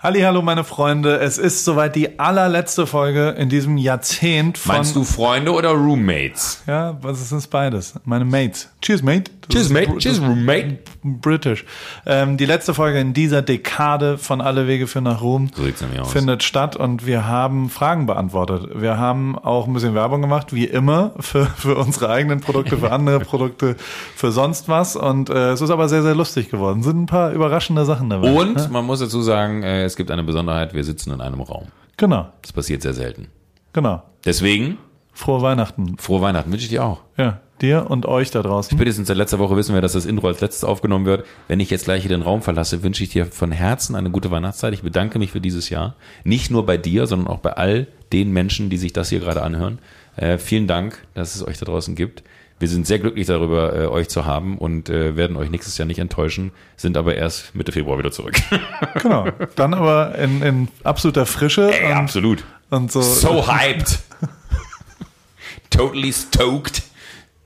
Hallo, meine Freunde. Es ist soweit die allerletzte Folge in diesem Jahrzehnt von. Meinst du Freunde oder Roommates? Ja, was ist das beides? Meine Mates. Cheers, mate. Das Cheers, mate. Br- Cheers, roommate. British. Ähm, die letzte Folge in dieser Dekade von Alle Wege führen nach Rom So nämlich aus. findet statt und wir haben Fragen beantwortet. Wir haben auch ein bisschen Werbung gemacht, wie immer, für, für unsere eigenen Produkte, für andere Produkte, für sonst was. Und äh, es ist aber sehr, sehr lustig geworden. Sind ein paar überraschende Sachen dabei. Und man muss dazu sagen, äh, es gibt eine Besonderheit, wir sitzen in einem Raum. Genau, Das passiert sehr selten. genau. Deswegen, Frohe Weihnachten. frohe Weihnachten wünsche ich dir auch. Ja, dir und euch da draußen. Spätestens seit letzter Woche wissen wir, dass das Intro als letztes aufgenommen wird. Wenn ich jetzt gleich hier den Raum verlasse, wünsche ich dir von Herzen eine gute Weihnachtszeit. Ich bedanke mich für dieses Jahr. Nicht nur bei dir, sondern auch bei all den Menschen, die sich das hier gerade anhören. Äh, vielen Dank, dass es euch da draußen gibt. Wir sind sehr glücklich darüber, äh, euch zu haben und äh, werden euch nächstes Jahr nicht enttäuschen, sind aber erst Mitte Februar wieder zurück. Genau. Dann aber in, in absoluter Frische Ey, und, absolut. und so. So hyped. totally stoked.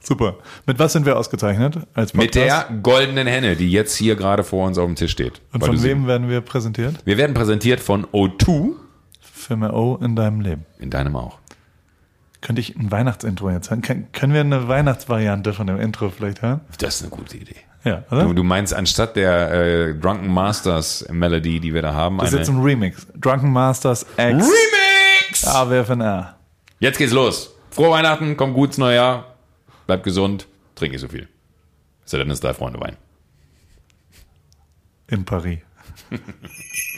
Super. Mit was sind wir ausgezeichnet als Mit Podcast? der goldenen Henne, die jetzt hier gerade vor uns auf dem Tisch steht. Und von wem werden wir präsentiert? Wir werden präsentiert von O2, Für mehr O in deinem Leben. in deinem auch. Könnte ich ein Weihnachtsintro jetzt hören? Können, können wir eine Weihnachtsvariante von dem Intro vielleicht hören? Das ist eine gute Idee. Ja, Du, oder? du meinst anstatt der äh, Drunken Masters Melody, die wir da haben, Das ist jetzt ein Remix. Drunken Masters X Remix! AWFNR. Jetzt geht's los. Frohe Weihnachten, komm gut ins neue Jahr, bleib gesund, trink nicht so viel. Sei denn, es drei Freunde Wein. In Paris.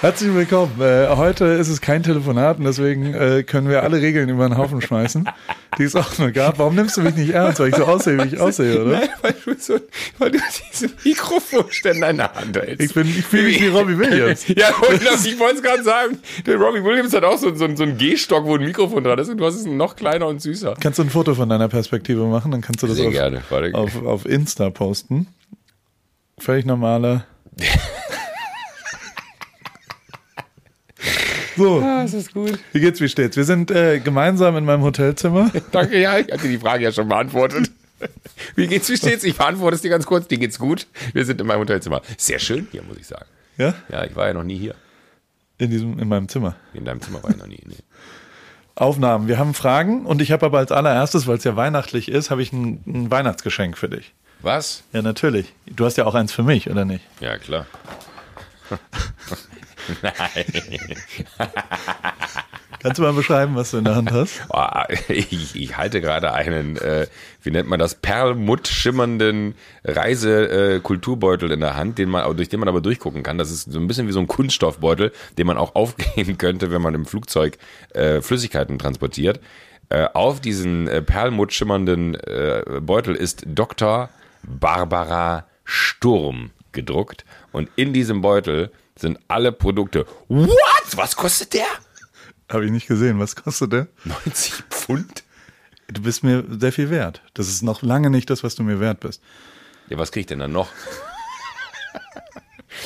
Herzlich willkommen. Äh, heute ist es kein Telefonat und deswegen äh, können wir alle Regeln über den Haufen schmeißen, die es auch nur gab. Warum nimmst du mich nicht ernst, weil ich so aussehe, wie ich aussehe, oder? weil du, so, weil du diesen Mikrofonständer in der Hand hältst. Ich bin, ich fühle mich wie Robbie Williams. Ja, das, ich wollte es gerade sagen. Der Robbie Williams hat auch so, so, so einen Gehstock, wo ein Mikrofon dran ist und du hast es noch kleiner und süßer. Kannst du ein Foto von deiner Perspektive machen? Dann kannst du das Sehr auf, gerne. Auf, auf Insta posten. Völlig normale. So, Das ist gut. wie geht's, wie steht's? Wir sind äh, gemeinsam in meinem Hotelzimmer. Danke, ja, ich hatte die Frage ja schon beantwortet. Wie geht's, wie steht's? Ich beantworte es dir ganz kurz. Dir geht's gut. Wir sind in meinem Hotelzimmer. Sehr schön hier, muss ich sagen. Ja? Ja, ich war ja noch nie hier. In diesem, in meinem Zimmer. In deinem Zimmer war ich noch nie. Nee. Aufnahmen. Wir haben Fragen und ich habe aber als allererstes, weil es ja weihnachtlich ist, habe ich ein, ein Weihnachtsgeschenk für dich. Was? Ja, natürlich. Du hast ja auch eins für mich, oder nicht? Ja, klar. Nein. Kannst du mal beschreiben, was du in der Hand hast? Oh, ich, ich halte gerade einen, äh, wie nennt man das, perlmutt schimmernden Reise-Kulturbeutel in der Hand, den man, durch den man aber durchgucken kann. Das ist so ein bisschen wie so ein Kunststoffbeutel, den man auch aufgeben könnte, wenn man im Flugzeug äh, Flüssigkeiten transportiert. Äh, auf diesen äh, perlmutt schimmernden äh, Beutel ist Dr. Barbara Sturm gedruckt. Und in diesem Beutel sind alle Produkte. What? Was kostet der? Habe ich nicht gesehen. Was kostet der? 90 Pfund? Du bist mir sehr viel wert. Das ist noch lange nicht das, was du mir wert bist. Ja, was krieg ich denn dann noch?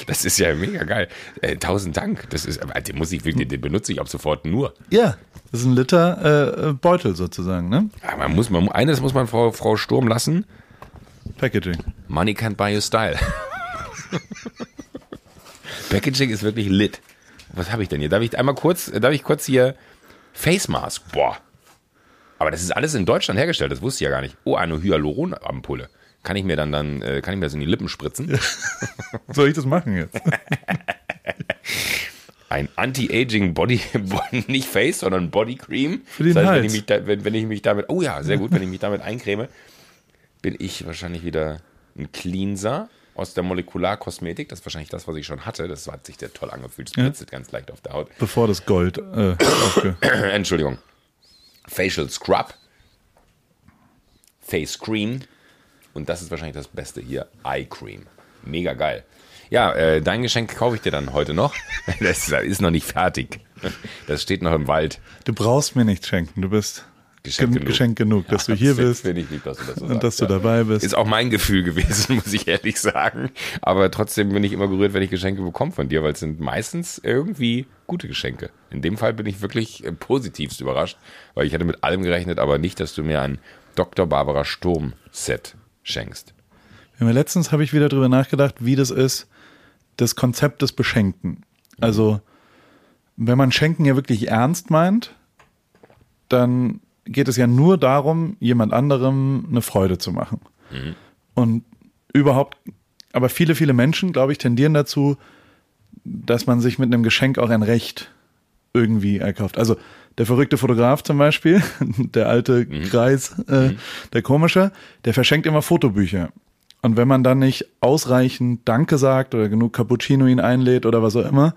Das ist ja mega geil. Äh, tausend Dank. Das ist, den muss ich den benutze ich ab sofort nur. Ja, das ist ein Liter äh, Beutel sozusagen, ne? Ja, man muss, man, eines muss man Frau, Frau Sturm lassen. Packaging. Money can't buy you style. Packaging ist wirklich lit. Was habe ich denn hier? Darf ich einmal kurz, darf ich kurz hier Face Mask? Boah. Aber das ist alles in Deutschland hergestellt, das wusste ich ja gar nicht. Oh, eine Hyaluronampulle. Kann ich mir dann, dann äh, kann ich mir das in die Lippen spritzen? Soll ich das machen jetzt? Ein Anti-Aging Body, nicht Face, sondern Body Cream. Für den das heißt, wenn ich, mich da, wenn, wenn ich mich damit, oh ja, sehr gut, wenn ich mich damit eincreme, bin ich wahrscheinlich wieder ein Cleanser aus der Molekularkosmetik. Das ist wahrscheinlich das, was ich schon hatte. Das hat sich sehr toll angefühlt. Es blitzet ganz leicht auf der Haut. Bevor das Gold äh, Entschuldigung. Facial Scrub. Face Cream. Und das ist wahrscheinlich das Beste hier. Eye Cream. Mega geil. Ja, äh, dein Geschenk kaufe ich dir dann heute noch. Das ist noch nicht fertig. Das steht noch im Wald. Du brauchst mir nichts schenken. Du bist Geschenk genug, Geschenk genug dass ja, du hier bist. Finde ich lieb, dass du das so Und sagst, dass du ja. dabei bist. Ist auch mein Gefühl gewesen, muss ich ehrlich sagen. Aber trotzdem bin ich immer gerührt, wenn ich Geschenke bekomme von dir, weil es sind meistens irgendwie gute Geschenke. In dem Fall bin ich wirklich äh, positivst überrascht, weil ich hatte mit allem gerechnet, aber nicht, dass du mir ein Dr. Barbara Sturm Set schenkst. Ja, letztens habe ich wieder drüber nachgedacht, wie das ist, das Konzept des Beschenkten. Also, wenn man Schenken ja wirklich ernst meint, dann geht es ja nur darum, jemand anderem eine Freude zu machen. Mhm. Und überhaupt, aber viele, viele Menschen, glaube ich, tendieren dazu, dass man sich mit einem Geschenk auch ein Recht irgendwie erkauft. Also der verrückte Fotograf zum Beispiel, der alte mhm. Kreis, äh, mhm. der komische, der verschenkt immer Fotobücher. Und wenn man dann nicht ausreichend Danke sagt oder genug Cappuccino ihn einlädt oder was auch immer,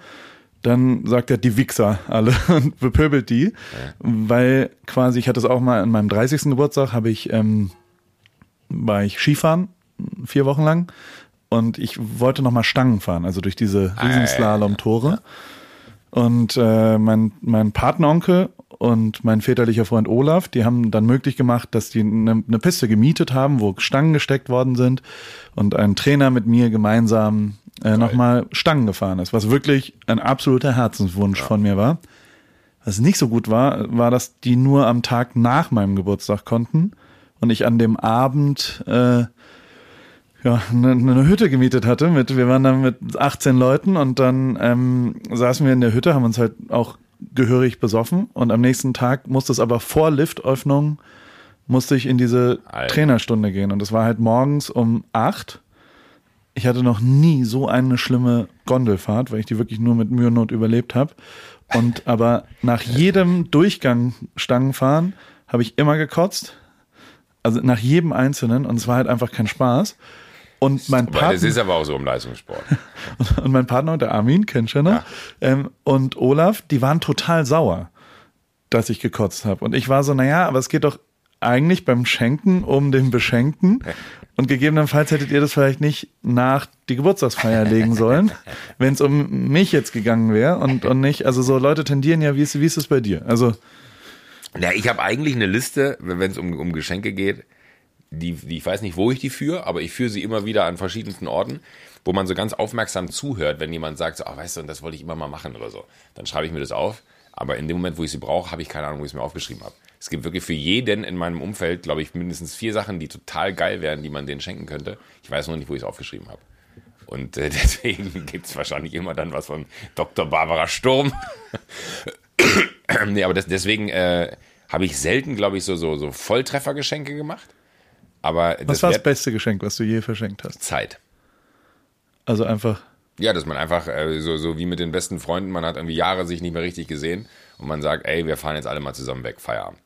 dann sagt er die Wichser alle und bepöbelt die, ja. weil quasi, ich hatte es auch mal an meinem 30. Geburtstag, habe ich, ähm, war ich Skifahren, vier Wochen lang und ich wollte nochmal Stangen fahren, also durch diese ah, Riesenslalom-Tore. Und äh, mein, mein Patenonkel und mein väterlicher Freund Olaf, die haben dann möglich gemacht, dass die eine, eine Piste gemietet haben, wo Stangen gesteckt worden sind und ein Trainer mit mir gemeinsam äh, nochmal Stangen gefahren ist, was wirklich ein absoluter Herzenswunsch ja. von mir war. Was nicht so gut war, war, dass die nur am Tag nach meinem Geburtstag konnten und ich an dem Abend äh, ja, eine, eine Hütte gemietet hatte. Mit, wir waren dann mit 18 Leuten und dann ähm, saßen wir in der Hütte, haben uns halt auch gehörig besoffen und am nächsten Tag musste es aber vor Liftöffnung musste ich in diese Alter. Trainerstunde gehen und es war halt morgens um acht. Ich hatte noch nie so eine schlimme Gondelfahrt, weil ich die wirklich nur mit Mühe und Not überlebt habe. Und aber nach jedem Durchgang Stangenfahren habe ich immer gekotzt. Also nach jedem einzelnen und es war halt einfach kein Spaß. Und mein Partner. Es ist aber auch so im Leistungssport. und mein Partner, der Armin, kennt schon, ne? Ja. Ähm, und Olaf, die waren total sauer, dass ich gekotzt habe. Und ich war so, naja, aber es geht doch eigentlich beim Schenken um den Beschenkten. Und gegebenenfalls hättet ihr das vielleicht nicht nach die Geburtstagsfeier legen sollen, wenn es um mich jetzt gegangen wäre und, und nicht, also so Leute tendieren ja, wie ist, wie ist es bei dir? Also. Ja, ich habe eigentlich eine Liste, wenn es um, um Geschenke geht die, die, ich weiß nicht, wo ich die führe, aber ich führe sie immer wieder an verschiedensten Orten, wo man so ganz aufmerksam zuhört, wenn jemand sagt, so, oh, weißt du, das wollte ich immer mal machen oder so. Dann schreibe ich mir das auf. Aber in dem Moment, wo ich sie brauche, habe ich keine Ahnung, wo ich es mir aufgeschrieben habe. Es gibt wirklich für jeden in meinem Umfeld, glaube ich, mindestens vier Sachen, die total geil wären, die man denen schenken könnte. Ich weiß nur nicht, wo ich es aufgeschrieben habe. Und äh, deswegen gibt es wahrscheinlich immer dann was von Dr. Barbara Sturm. nee, aber das, deswegen äh, habe ich selten, glaube ich, so, so, so Volltreffergeschenke gemacht. Aber was war das beste Geschenk, was du je verschenkt hast? Zeit. Also einfach. Ja, dass man einfach, äh, so, so wie mit den besten Freunden, man hat irgendwie Jahre sich nicht mehr richtig gesehen und man sagt, ey, wir fahren jetzt alle mal zusammen weg, Feierabend.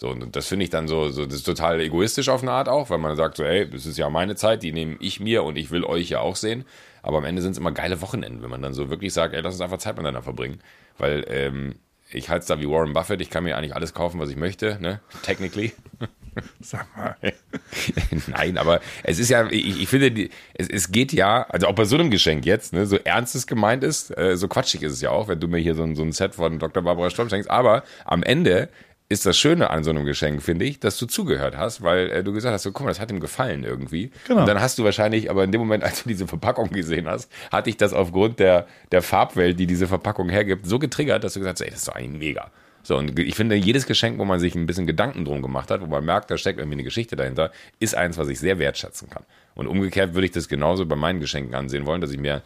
So, und das finde ich dann so, so, das ist total egoistisch auf eine Art auch, weil man sagt so, ey, das ist ja meine Zeit, die nehme ich mir und ich will euch ja auch sehen. Aber am Ende sind es immer geile Wochenenden, wenn man dann so wirklich sagt, ey, lass uns einfach Zeit miteinander verbringen. Weil ähm, ich halte es da wie Warren Buffett, ich kann mir eigentlich alles kaufen, was ich möchte, ne? Technically. Sag mal. Nein, aber es ist ja, ich, ich finde, die, es, es geht ja, also auch bei so einem Geschenk jetzt, ne, so ernst es gemeint ist, äh, so quatschig ist es ja auch, wenn du mir hier so ein, so ein Set von Dr. Barbara Sturm schenkst. Aber am Ende ist das Schöne an so einem Geschenk, finde ich, dass du zugehört hast, weil äh, du gesagt hast, so, guck mal, das hat ihm gefallen irgendwie. Genau. Und dann hast du wahrscheinlich, aber in dem Moment, als du diese Verpackung gesehen hast, hat dich das aufgrund der, der Farbwelt, die diese Verpackung hergibt, so getriggert, dass du gesagt hast, ey, das ist doch eigentlich mega. So, und ich finde, jedes Geschenk, wo man sich ein bisschen Gedanken drum gemacht hat, wo man merkt, da steckt irgendwie eine Geschichte dahinter, ist eins, was ich sehr wertschätzen kann. Und umgekehrt würde ich das genauso bei meinen Geschenken ansehen wollen, dass ich mir,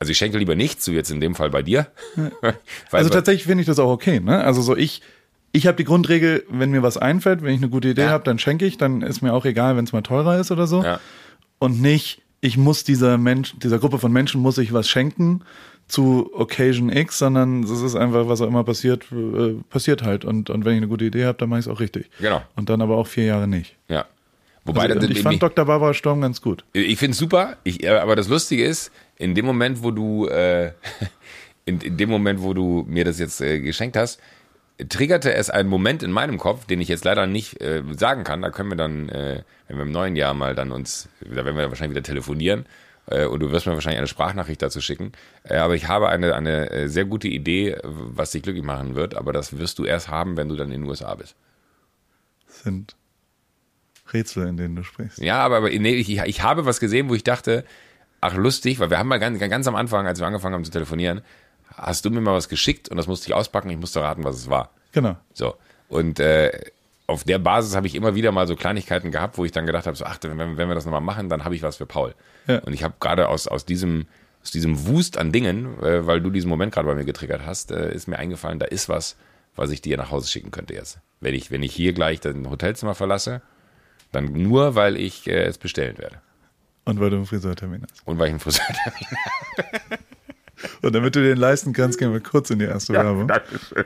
also ich schenke lieber nichts, so jetzt in dem Fall bei dir. also tatsächlich finde ich das auch okay, ne? Also so ich, ich habe die Grundregel, wenn mir was einfällt, wenn ich eine gute Idee ja. habe, dann schenke ich, dann ist mir auch egal, wenn es mal teurer ist oder so. Ja. Und nicht, ich muss dieser Mensch, dieser Gruppe von Menschen muss ich was schenken zu Occasion X, sondern es ist einfach, was auch immer passiert, äh, passiert halt. Und, und wenn ich eine gute Idee habe, dann mache ich es auch richtig. Genau. Und dann aber auch vier Jahre nicht. Ja. Wobei also, ich fand Dr. Barbara Storm ganz gut. Ich finde es super, ich, aber das Lustige ist, in dem Moment, wo du, äh, in, in dem Moment, wo du mir das jetzt äh, geschenkt hast, triggerte es einen Moment in meinem Kopf, den ich jetzt leider nicht äh, sagen kann. Da können wir dann, äh, wenn wir im neuen Jahr mal dann uns, da werden wir wahrscheinlich wieder telefonieren äh, und du wirst mir wahrscheinlich eine Sprachnachricht dazu schicken. Äh, aber ich habe eine, eine äh, sehr gute Idee, was dich glücklich machen wird, aber das wirst du erst haben, wenn du dann in den USA bist. sind Rätsel, in denen du sprichst. Ja, aber, aber nee, ich, ich habe was gesehen, wo ich dachte, ach lustig, weil wir haben mal ganz, ganz am Anfang, als wir angefangen haben zu telefonieren, hast du mir mal was geschickt und das musste ich auspacken, ich musste raten, was es war. Genau. So. Und äh, auf der Basis habe ich immer wieder mal so Kleinigkeiten gehabt, wo ich dann gedacht habe, so, ach, wenn, wenn wir das nochmal machen, dann habe ich was für Paul. Ja. Und ich habe gerade aus, aus diesem aus diesem Wust an Dingen, äh, weil du diesen Moment gerade bei mir getriggert hast, äh, ist mir eingefallen, da ist was, was ich dir nach Hause schicken könnte jetzt. Wenn ich, wenn ich hier gleich das Hotelzimmer verlasse, dann nur, weil ich äh, es bestellen werde. Und weil du einen Friseurtermin hast. Und weil ich einen Friseurtermin Und damit du den leisten kannst, gehen wir kurz in die erste Werbung. Dankeschön.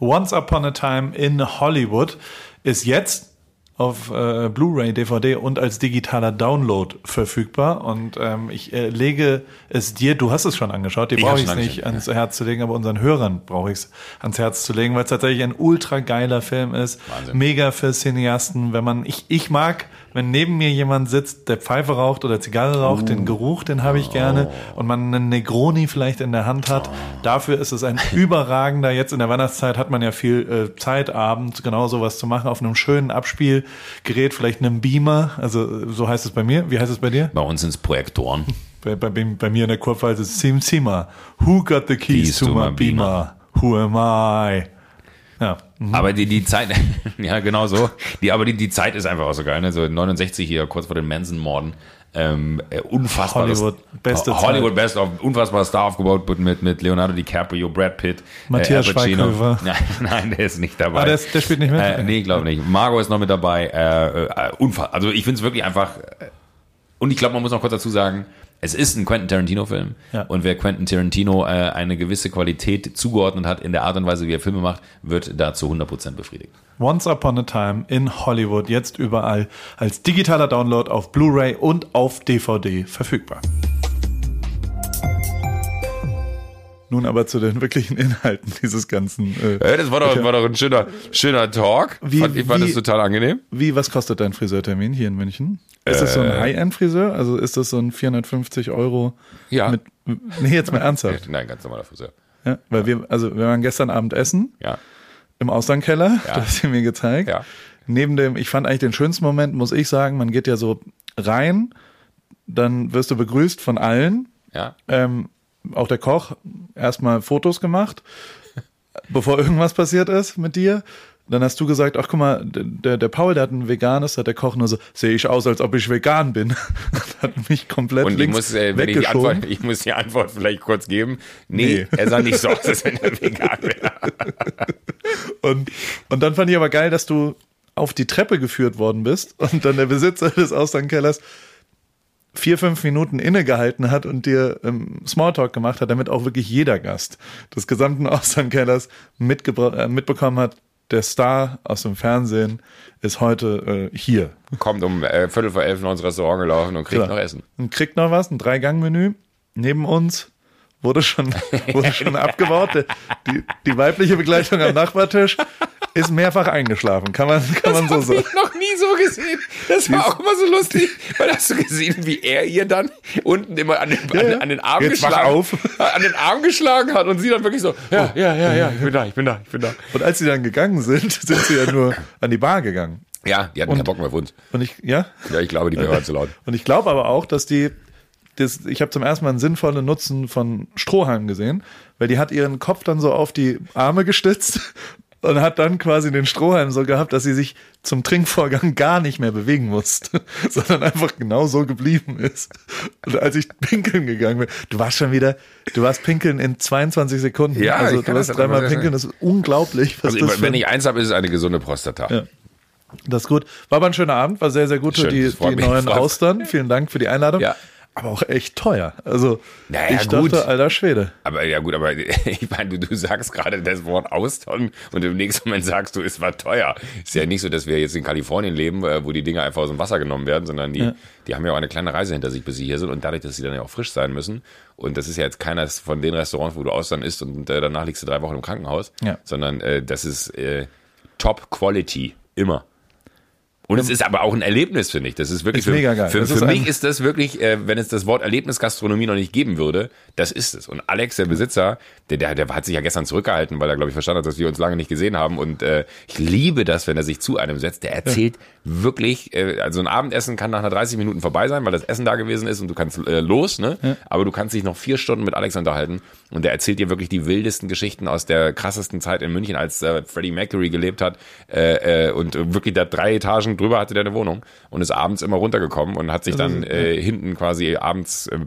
Once Upon a Time in Hollywood ist jetzt auf äh, Blu-ray, DVD und als digitaler Download verfügbar. Und ähm, ich äh, lege es dir, du hast es schon angeschaut, dir brauche ich es nicht ans Herz zu legen, aber unseren Hörern brauche ich es ans Herz zu legen, weil es tatsächlich ein ultra geiler Film ist. Wahnsinn. Mega für Cineasten, wenn man, ich, ich mag, wenn neben mir jemand sitzt, der Pfeife raucht oder Zigarre raucht, Uh. den Geruch, den habe ich gerne. Oh. Und man einen Negroni vielleicht in der Hand hat. Dafür ist es ein überragender, jetzt in der Weihnachtszeit hat man ja viel äh, Zeit abends genau sowas zu machen, auf einem schönen Abspielgerät, vielleicht einem Beamer, also so heißt es bei mir. Wie heißt es bei dir? Bei uns sind es Projektoren. Bei, bei, bei mir in der Kurpfalz ist es Sim Sima. Who got the keys, to, my beamer? Who am I? Ja. Mhm. Aber die, die Zeit, ja, genau so. Die, aber die, die Zeit ist einfach auch so geil. Ne? So 69 hier, kurz vor den Manson-Morden. Ähm, äh, unfassbar. Hollywood, beste Hollywood Best of, unfassbar Star aufgebaut mit, mit Leonardo DiCaprio, Brad Pitt, Matthias Al Pacino. Schweighöfer. Nein, nein, der ist nicht dabei. Ah, der, ist, der spielt nicht mit? Äh, nee, glaube nicht. Margot ist noch mit dabei. Äh, äh, unfassbar. Also ich finde es wirklich einfach. Äh, und ich glaube, man muss noch kurz dazu sagen, es ist ein Quentin Tarantino-Film. Ja. Und wer Quentin Tarantino äh, eine gewisse Qualität zugeordnet hat in der Art und Weise, wie er Filme macht, wird da zu 100% befriedigt. Once Upon a Time in Hollywood, jetzt überall als digitaler Download auf Blu-ray und auf DVD verfügbar. Nun aber zu den wirklichen Inhalten dieses ganzen. Äh, Ja, das war doch, war doch ein schöner, schöner Talk. Wie- fand, ich fand wie- das total angenehm. Wie, was kostet dein Friseurtermin hier in München? Ist das so ein High-End-Friseur? Also ist das so ein 450 Euro? Ja. Mit, nee, jetzt mal ernsthaft. Nein, ganz normaler Friseur. Ja, weil wir, also wir waren gestern Abend essen Ja. im Austernkeller, Ja. das hast du mir gezeigt. Ja. Neben dem, ich fand eigentlich den schönsten Moment, muss ich sagen, man geht ja so rein, dann wirst du begrüßt von allen, Ja. ähm, auch der Koch, erstmal Fotos gemacht, bevor irgendwas passiert ist mit dir. Dann hast du gesagt, ach guck mal, der, der Paul, der hat ein veganes, hat der Koch nur so, sehe ich aus, als ob ich vegan bin. Hat mich komplett Und ich muss, äh, wenn ich, die. Antwort, ich muss die Antwort vielleicht kurz geben. Nee, Nee. er sah nicht so aus, als wenn er vegan wäre. Und, und dann fand ich aber geil, dass du auf die Treppe geführt worden bist und dann der Besitzer des Auslandkellers vier, fünf Minuten innegehalten hat und dir ähm, Smalltalk gemacht hat, damit auch wirklich jeder Gast des gesamten mitgebra- äh, mitbekommen hat, der Star aus dem Fernsehen ist heute äh, hier. Kommt um äh, Viertel vor elf in unser Restaurant gelaufen und kriegt Klar. noch Essen. Und kriegt noch was, ein Drei-Gang-Menü. Neben uns wurde schon, wurde schon abgebaut. Die, die weibliche Begleitung am Nachbartisch ist mehrfach eingeschlafen, kann man, kann man so sagen. ich noch nie so gesehen. Das war auch immer so lustig, weil hast du gesehen, wie er ihr dann unten immer an den, an, ja. an den Arm Jetzt geschlagen, auf. an den Arm geschlagen hat und sie dann wirklich so, ja, ja, ja, ja, ich bin da, ich bin da, ich bin da. Und als sie dann gegangen sind, sind sie ja nur an die Bar gegangen. Ja, die hatten keinen Bock mehr auf uns. Und ich, ja, Ja, ich glaube, die wäre zu laut. und ich glaube aber auch, dass die, das, ich habe zum ersten Mal einen sinnvollen Nutzen von Strohhalmen gesehen, weil die hat ihren Kopf dann so auf die Arme gestützt und hat dann quasi den Strohhalm so gehabt, dass sie sich zum Trinkvorgang gar nicht mehr bewegen musste, sondern einfach genau so geblieben ist. Und als ich pinkeln gegangen bin, du warst schon wieder, du warst pinkeln in 22 Sekunden. Ja, also ich du warst dreimal pinkeln, das ist unglaublich. Was Also das für wenn ich eins habe, ist es eine gesunde Prostata. Ja. Das ist gut. War aber ein schöner Abend, war sehr, sehr gut. Schön, die die neuen Austern. Vielen Dank für die Einladung. Ja. Aber auch echt teuer. Also Naja, ich gut. dachte, alter Schwede. Aber ja gut, aber ich meine, du, du sagst gerade das Wort Austern und im nächsten Moment sagst du, es war teuer. Ist ja nicht so, dass wir jetzt in Kalifornien leben, äh, wo die Dinge einfach aus dem Wasser genommen werden, sondern die, die haben ja auch eine kleine Reise hinter sich, bis sie hier sind und dadurch, dass sie dann ja auch frisch sein müssen. Und das ist ja jetzt keiner von den Restaurants, wo du Austern isst und äh, danach liegst du drei Wochen im Krankenhaus, Ja. sondern äh, das ist äh, Top Quality, immer. Und es ist aber auch ein Erlebnis, finde ich. Das ist wirklich Ist für, mega geil. für, für ist mich ist das wirklich, äh, wenn es das Wort Erlebnisgastronomie noch nicht geben würde, das ist es. Und Alex, der Besitzer, der, der, der hat sich ja gestern zurückgehalten, weil er, glaube ich, verstanden hat, dass wir uns lange nicht gesehen haben. Und äh, ich liebe das, wenn er sich zu einem setzt. Der erzählt wirklich, äh, also ein Abendessen kann nach einer 30 Minuten vorbei sein, weil das Essen da gewesen ist und du kannst äh, los, ne? Aber du kannst dich noch vier Stunden mit Alex unterhalten. Und der erzählt dir wirklich die wildesten Geschichten aus der krassesten Zeit in München, als äh, Freddie Mercury gelebt hat. Äh, äh, und wirklich da drei Etagen drüber hatte der eine Wohnung und ist abends immer runtergekommen und hat sich dann äh, hinten quasi abends äh,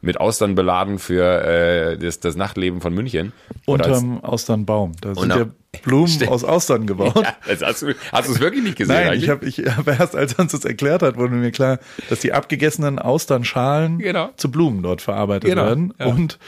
mit Austern beladen für äh, das, das Nachtleben von München. Als- Unterm Austernbaum. Da sind ja Blumen Stimmt. aus Austern gebaut. ja, hast du es wirklich nicht gesehen? Nein, eigentlich? ich habe ich hab erst, als er uns das erklärt hat, wurde mir klar, dass die abgegessenen Austernschalen Genau. zu Blumen dort verarbeitet Genau, werden ja. und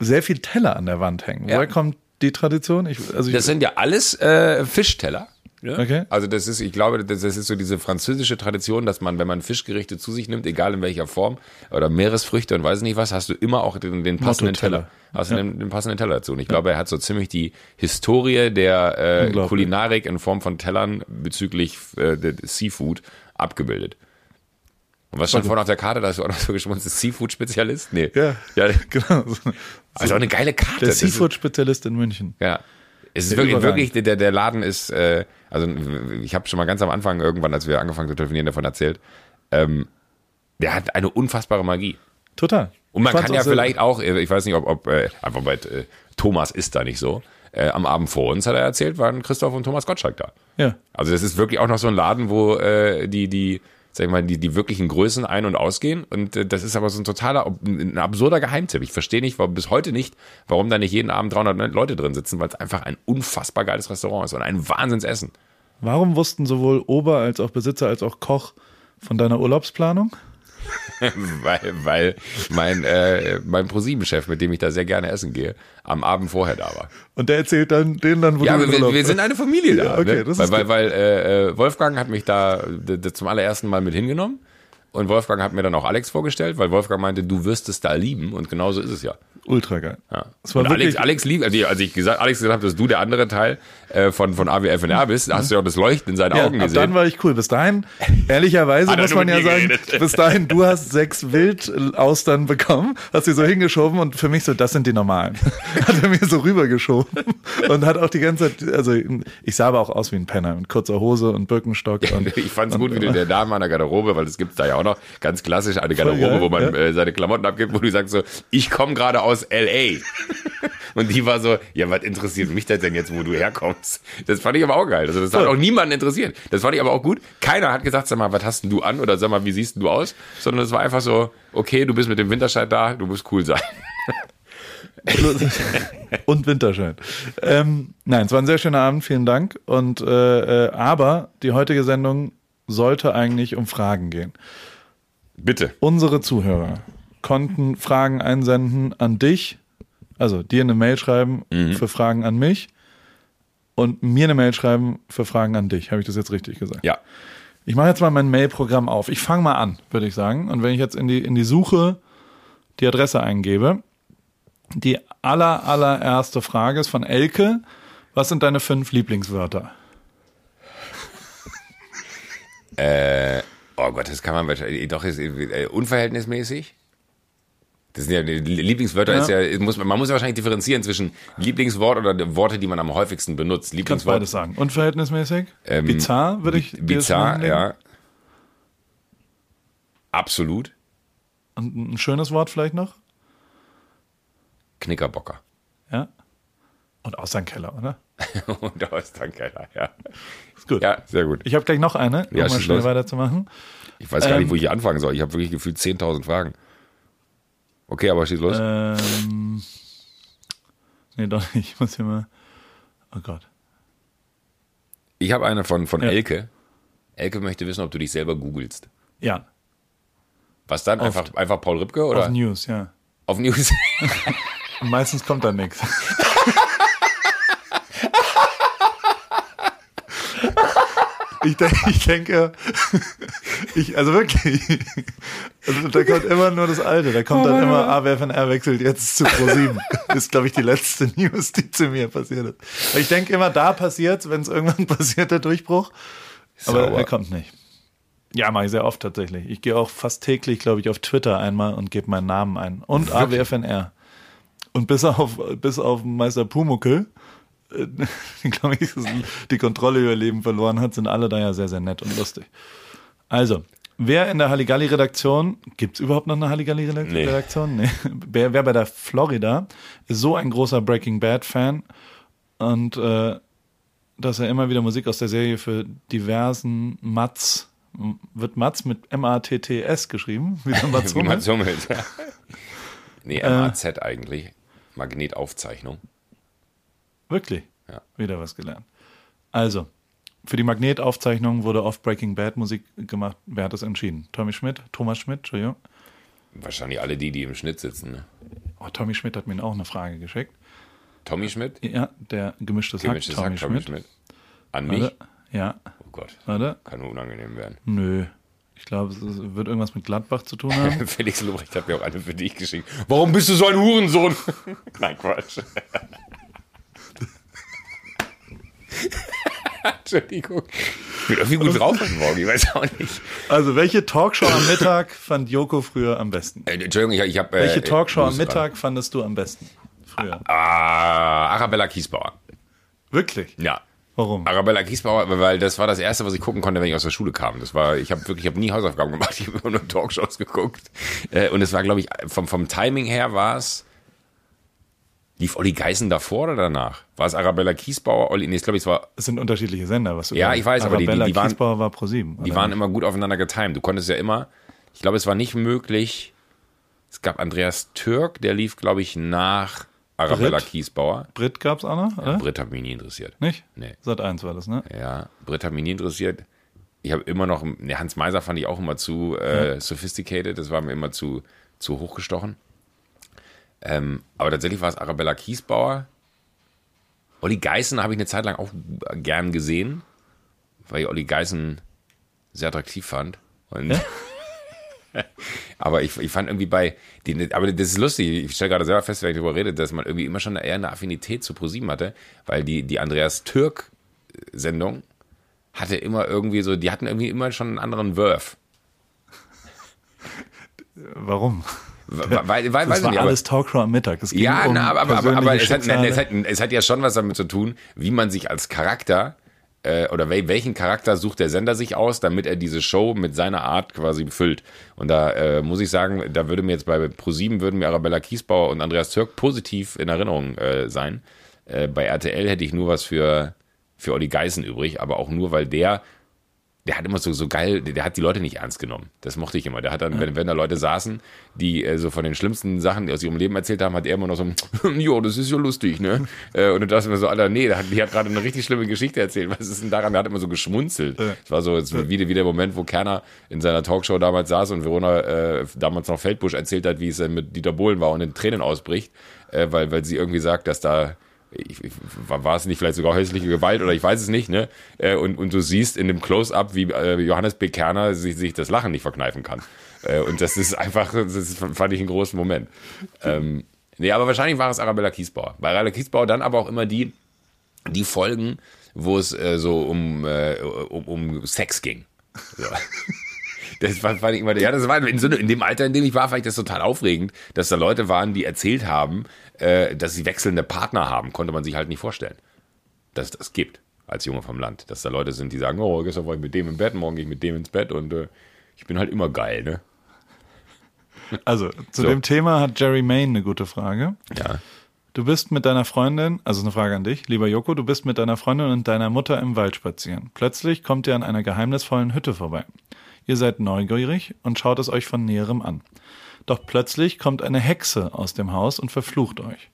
sehr viel Teller an der Wand hängen. Ja. Woher kommt die Tradition? Ich, also ich, Das sind ja alles äh, Fischteller. Ja? Okay. Also das ist, ich glaube, das, das ist so diese französische Tradition, dass man, wenn man Fischgerichte zu sich nimmt, egal in welcher Form, oder Meeresfrüchte und weiß nicht was, hast du immer auch den, den passenden. Teller. Hast du den, den passenden Teller dazu. Und ich glaube, er hat so ziemlich die Historie der äh. Kulinarik in Form von Tellern bezüglich äh, Seafood abgebildet. Und was stand vorne auf der Karte? Da hast du auch noch so geschmunzelt, Seafood-Spezialist? Nee. ja, ja. genau. Also auch eine geile Karte. Der Seafood-Spezialist in München. ja. Es ist wirklich, wirklich, der, der Laden ist, äh, also ich habe schon mal ganz am Anfang irgendwann, als wir angefangen zu telefonieren, davon erzählt, ähm, der hat eine unfassbare Magie. Total. Und man kann ja vielleicht auch, äh, ich weiß nicht, ob, ob äh, einfach bei äh, Thomas ist da nicht so. Äh, am Abend vor uns hat er erzählt, waren Christoph und Thomas Gottschalk da. Ja. Also das ist wirklich auch noch so ein Laden, wo äh, die, die, sag ich mal, die, die wirklichen Größen ein- und ausgehen. Und äh, das ist aber so ein totaler, ein absurder Geheimtipp. Ich verstehe nicht, warum, bis heute nicht, warum da nicht jeden Abend 300 Leute drin sitzen, weil es einfach ein unfassbar geiles Restaurant ist und ein Wahnsinnsessen. Warum wussten sowohl Ober als auch Besitzer als auch Koch von deiner Urlaubsplanung? weil, weil mein, äh, mein ProSieben-Chef, mit dem ich da sehr gerne essen gehe, am Abend vorher da war. Und der erzählt dann denen dann, wo Ja, du wir, wir sind eine Familie da. Ja, okay, ne? das weil ist weil, gut. weil äh, äh, Wolfgang hat mich da zum allerersten Mal mit hingenommen. Und Wolfgang hat mir dann auch Alex vorgestellt, weil Wolfgang meinte, du wirst es da lieben. Und genauso ist es ja. Ultra geil. ja. Es war und Alex, Alex liebt, also als ich gesagt, Alex gesagt habe, dass du der andere Teil äh, von, von AWFNR bist, hast du ja auch das Leuchten in seinen Ja, Augen gesehen. dann war ich cool. Bis dahin, ehrlicherweise er muss man ja sagen, geredet. bis dahin, du hast sechs Wildaustern bekommen, hast sie so hingeschoben und für mich so, das sind die normalen. hat er mir so rübergeschoben und hat auch die ganze Zeit, also ich sah aber auch aus wie ein Penner mit kurzer Hose und Birkenstock. Und, Ich fand's gut, wie du der Dame an der Garderobe, weil es gibt da ja auch noch ganz klassisch eine Garderobe, geil, wo man ja. äh, seine Klamotten abgibt, wo du sagst so, ich komme gerade aus L.A. Und die war so, ja, was interessiert mich das denn jetzt, wo du herkommst? Das fand ich aber auch geil. Also das hat auch niemanden interessiert. Das fand ich aber auch gut. Keiner hat gesagt, sag mal, was hast denn du an? Oder sag mal, wie siehst du aus? Sondern es war einfach so, okay, du bist mit dem Winterscheid da, du musst cool sein. und Winterschein. Ähm, nein, es war ein sehr schöner Abend, vielen Dank. Und äh, äh, aber die heutige Sendung sollte eigentlich um Fragen gehen. Bitte. Unsere Zuhörer konnten Fragen einsenden an dich, also dir eine Mail schreiben für Fragen an mich und mir eine Mail schreiben für Fragen an dich. Habe ich das jetzt richtig gesagt? Ja. Ich mache jetzt mal mein Mailprogramm auf. Ich fange mal an, würde ich sagen. Und wenn ich jetzt in die, in die Suche die Adresse eingebe, die aller, allererste Frage ist von Elke. Was sind deine fünf Lieblingswörter? Oh Gott, das kann man wahrscheinlich, doch, ist äh, unverhältnismäßig. Das sind ja, die Lieblingswörter Ja. ist ja, muss, man muss ja wahrscheinlich differenzieren zwischen Lieblingswort oder Worte, die man am häufigsten benutzt. Kannst Lieblingswort. beides sagen. Unverhältnismäßig? Ähm, Bizarr würde ich Bizarr, ja. Absolut. Und ein schönes Wort vielleicht noch? Knickerbocker. Ja. Und Austernkeller, oder? Und aus Dankeller, ja. Ist gut. Ja, sehr gut. Ich habe gleich noch eine, um Ja, mal schnell los. weiterzumachen. Ich weiß gar Ähm, nicht, wo ich hier anfangen soll. Ich habe wirklich gefühlt 10.000 Fragen. Okay, aber schieß los. Ähm, nee, doch nicht. Ich muss hier mal. Oh Gott. Ich habe eine von, von Ja. Elke. Elke möchte wissen, ob du dich selber googelst. Ja, Was dann? Oft. Einfach, einfach Paul Rübke oder auf News, ja. auf News? Meistens kommt da nichts. Ich, denke, ich denke, ich, also wirklich, also da kommt immer nur das Alte, da kommt dann immer AWFNR wechselt jetzt zu Pro7. Ist, glaube ich, die letzte News, die zu mir passiert ist. Ich denke immer, da passiert's, wenn es irgendwann passiert, der Durchbruch. Aber Sauer. er kommt nicht. Ja, mache ich sehr oft tatsächlich. Ich gehe auch fast täglich, glaube ich, auf Twitter einmal und gebe meinen Namen ein. Und? AWFNR. Und bis auf, bis auf Meister Pumuckel, glaube ich, die Kontrolle über ihr Leben verloren hat, sind alle da ja sehr, sehr nett und lustig. Also, wer in der Halligalli-Redaktion, gibt's überhaupt noch eine Halligalli-Redaktion? Nee. Wer, wer bei der Florida ist so ein großer Breaking Bad-Fan und äh, dass er immer wieder Musik aus der Serie für diversen Mats, wird Mats mit M-A-T-T-S geschrieben? Wie der Mats Wie man Hummels? summelt. nee, Äh. MAZ eigentlich. Magnetaufzeichnung. Wirklich? Ja. Wieder was gelernt. Also, für die Magnetaufzeichnung wurde oft Breaking Bad Musik gemacht. Wer hat das entschieden? Tommy Schmidt? Thomas Schmidt? Entschuldigung. Wahrscheinlich alle die, die im Schnitt sitzen. Ne? Oh, Tommy Schmidt hat mir auch eine Frage geschickt. Tommy Schmidt? Ja, der gemischtes Hack, Gemischtes Tommy Hack, Tommy Schmidt. Schmidt. An mich? Warte. Ja, Oh Gott, warte. kann nur unangenehm werden. Nö. Ich glaube, es wird irgendwas mit Gladbach zu tun haben. Felix Lobrecht hat mir auch eine für dich geschickt. Warum bist du so ein Hurensohn? Nein, Quatsch. Entschuldigung. Ich bin irgendwie gut drauf heute Morgen, ich weiß auch nicht. Also, welche Talkshow am Mittag fand Joko früher am besten? Äh, Entschuldigung, ich, ich habe. Welche Talkshow am Mittag fandest du am besten? Früher. Ah, Arabella Kiesbauer. Wirklich? Ja. Warum? Arabella Kiesbauer, weil das war das erste, was ich gucken konnte, wenn ich aus der Schule kam. Das war, ich habe wirklich, ich habe nie Hausaufgaben gemacht, ich habe immer nur Talkshows geguckt. Äh, Und es war, glaube ich, vom, vom Timing her war es, lief Olli Geißen davor oder danach? War es Arabella Kiesbauer, Olli, nee, ich glaube, es war, Es sind unterschiedliche Sender, was du Ja, ich weiß, aber die- die- Arabella die waren- Kiesbauer war pro sieben. die waren immer gut aufeinander getimed. Du konntest ja immer, ich glaube, es war nicht möglich, es gab Andreas Türk, der lief, glaube ich, nach Arabella Britt? Kiesbauer. Brit gab's auch noch, oder? Britt hat mich nie interessiert. Nicht? Nee. Sat 1 war das, ne? Ja, Britt hat mich nie interessiert. Ich habe immer noch, ne, Hans Meiser fand ich auch immer zu äh, sophisticated, das war mir immer zu, zu hochgestochen. Ähm, aber tatsächlich war es Arabella Kiesbauer. Olli Geißen habe ich eine Zeit lang auch gern gesehen, weil ich Olli Geißen sehr attraktiv fand. Aber ich, ich fand irgendwie bei, die, aber das ist lustig, ich stelle gerade selber fest, wenn ich darüber rede, dass man irgendwie immer schon eher eine Affinität zu ProSieben hatte, weil die, die Andreas Türk Sendung hatte immer irgendwie so, die hatten irgendwie immer schon einen anderen Wurf. Warum? Weil, weil, Das war nicht, alles Talkshow am Mittag. Es Ja, um na, aber, aber, aber, aber es, hat, nein, es, hat, es hat ja schon was damit zu tun, wie man sich als Charakter äh, oder wel, welchen Charakter sucht der Sender sich aus, damit er diese Show mit seiner Art quasi füllt. Und da äh, muss ich sagen, da würde mir jetzt bei Pro7 würden mir Arabella Kiesbauer und Andreas Türk positiv in Erinnerung äh, sein. Äh, bei RTL hätte ich nur was für, für Olli Geißen übrig, aber auch nur, weil der der hat immer so, so geil, der, hat die Leute nicht ernst genommen. Das mochte ich immer. Der hat dann, wenn, wenn da Leute saßen, die äh, so von den schlimmsten Sachen aus ihrem Leben erzählt haben, hat er immer noch so, jo, das ist ja lustig, ne? Äh, und du dachtest mir so, Alter, nee, der hat, die hat gerade eine richtig schlimme Geschichte erzählt. Was ist denn daran? Der hat immer so geschmunzelt. Es war so jetzt wie, wie der Moment, wo Kerner in seiner Talkshow damals saß und Verona äh, damals noch Feldbusch erzählt hat, wie es mit Dieter Bohlen war und in Tränen ausbricht, äh, weil, weil sie irgendwie sagt, dass da ich, ich, war es nicht vielleicht sogar häusliche Gewalt oder ich weiß es nicht, ne? Äh, und, und du siehst in dem Close-up, wie äh, Johannes B. Sich, sich das Lachen nicht verkneifen kann. Äh, und das ist einfach, das fand ich einen großen Moment. Ähm, nee, aber wahrscheinlich war es Arabella Kiesbauer. Bei Arabella Kiesbauer dann aber auch immer die, die Folgen, wo es äh, so um, äh, um, um Sex ging. So. Das fand, fand ich immer, ja, das war in, so, in dem Alter, in dem ich war, fand ich das total aufregend, dass da Leute waren, die erzählt haben, äh, dass sie wechselnde Partner haben, konnte man sich halt nicht vorstellen, dass es das gibt als Junge vom Land. Dass da Leute sind, die sagen, oh, gestern war ich mit dem im Bett, morgen gehe ich mit dem ins Bett und äh, ich bin halt immer geil, ne? Also, zu So. dem Thema hat Jerry Main eine gute Frage. Ja. Du bist mit deiner Freundin, also eine Frage an dich, lieber Joko, du bist mit deiner Freundin und deiner Mutter im Wald spazieren. Plötzlich kommt ihr an einer geheimnisvollen Hütte vorbei. Ihr seid neugierig und schaut es euch von näherem an. Doch plötzlich kommt eine Hexe aus dem Haus und verflucht euch.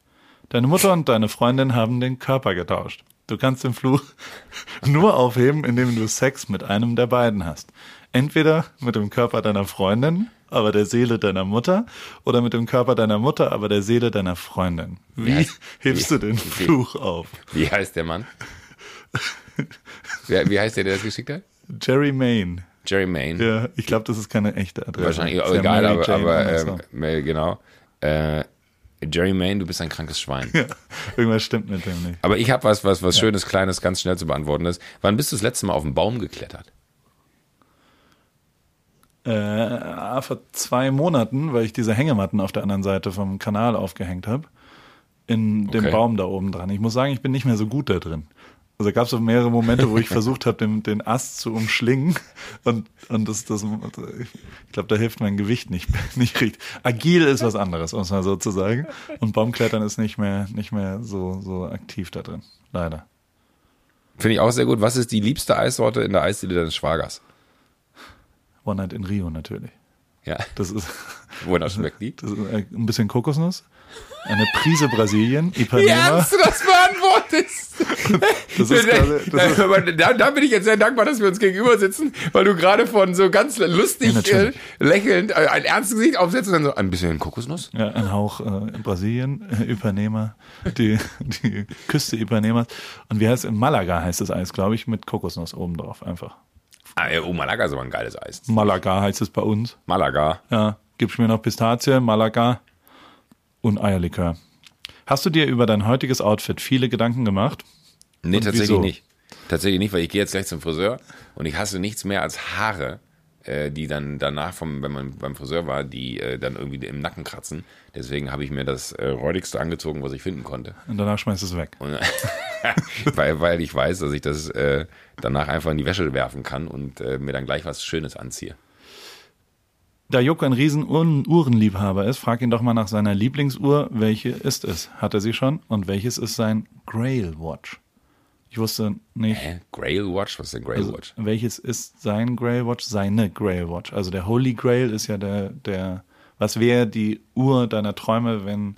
Deine Mutter und deine Freundin haben den Körper getauscht. Du kannst den Fluch nur aufheben, indem du Sex mit einem der beiden hast. Entweder mit dem Körper deiner Freundin, aber der Seele deiner Mutter, oder mit dem Körper deiner Mutter, aber der Seele deiner Freundin. Wie heißt- hebst wie- du den wie- Fluch auf? Wie heißt der Mann? Wie, wie heißt der, der das geschickt hat? Jerry Main. Jerry Main. Ja, ich glaube, das ist keine echte Adresse. Wahrscheinlich, ja egal, Mary aber, Jane aber ähm, genau. Äh, Jerry Main, du bist ein krankes Schwein. ja, irgendwas stimmt mit dem nicht. Aber ich habe was, was, was Schönes, Kleines, ganz schnell zu beantworten ist. Wann bist du das letzte Mal auf den Baum geklettert? Äh, vor zwei Monaten, weil ich diese Hängematten auf der anderen Seite vom Kanal aufgehängt habe, in dem Okay. Baum da oben dran. Ich muss sagen, ich bin nicht mehr so gut da drin. Also gab es so mehrere Momente, wo ich versucht habe, den, den Ast zu umschlingen und, und das, das, ich glaube, da hilft mein Gewicht nicht, nicht richtig. Agil ist was anderes, muss man so zu sagen. Und Baumklettern ist nicht mehr, nicht mehr so, so aktiv da drin. Leider. Finde ich auch sehr gut. Was ist die liebste Eissorte in der Eisdiele deines Schwagers? One Night in Rio natürlich. Ja, Das ist, wonach schmeckt die? das ist ein bisschen Kokosnuss, eine Prise Brasilien, Ipanema. du das beantwortest? Das ist quasi, das ist, da, da bin ich jetzt sehr dankbar, dass wir uns gegenüber sitzen, weil du gerade von so ganz lustig Ja, äh, lächelnd äh, ein ernstes Gesicht aufsetzt und dann so ein bisschen Kokosnuss. ja, ein Hauch äh, in Brasilien, äh, Ipanema, die, die Küste Ipanemas. Und wie heißt es? In Malaga heißt das Eis, glaube ich, mit Kokosnuss oben drauf einfach. Ah, oh, Malaga ist aber ein geiles Eis. Malaga heißt es bei uns. Malaga. Ja, gibst mir noch Pistazie, Malaga und Eierlikör. Hast du dir über dein heutiges Outfit viele Gedanken gemacht? Nee, Und tatsächlich wieso? nicht. Tatsächlich nicht, weil ich gehe jetzt gleich zum Friseur und ich hasse nichts mehr als Haare, äh, die dann danach, vom, wenn man beim Friseur war, die äh, dann irgendwie im Nacken kratzen. Deswegen habe ich mir das äh, räudigste angezogen, was ich finden konnte. Und danach schmeißt es weg. Und, weil, weil ich weiß, dass ich das danach einfach in die Wäsche werfen kann und mir dann gleich was Schönes anziehe. Da Joko ein riesen Uhren Uhrenliebhaber ist, frag ihn doch mal nach seiner Lieblingsuhr. Welche ist es? Hat er sie schon? Und welches ist sein Grail Watch? Ich wusste nicht. Hä? Grail Watch? Was ist denn Grail Also, Watch? welches ist sein Grail Watch? Seine Grail Watch. Also der Holy Grail ist ja der, der, was wäre die Uhr deiner Träume, wenn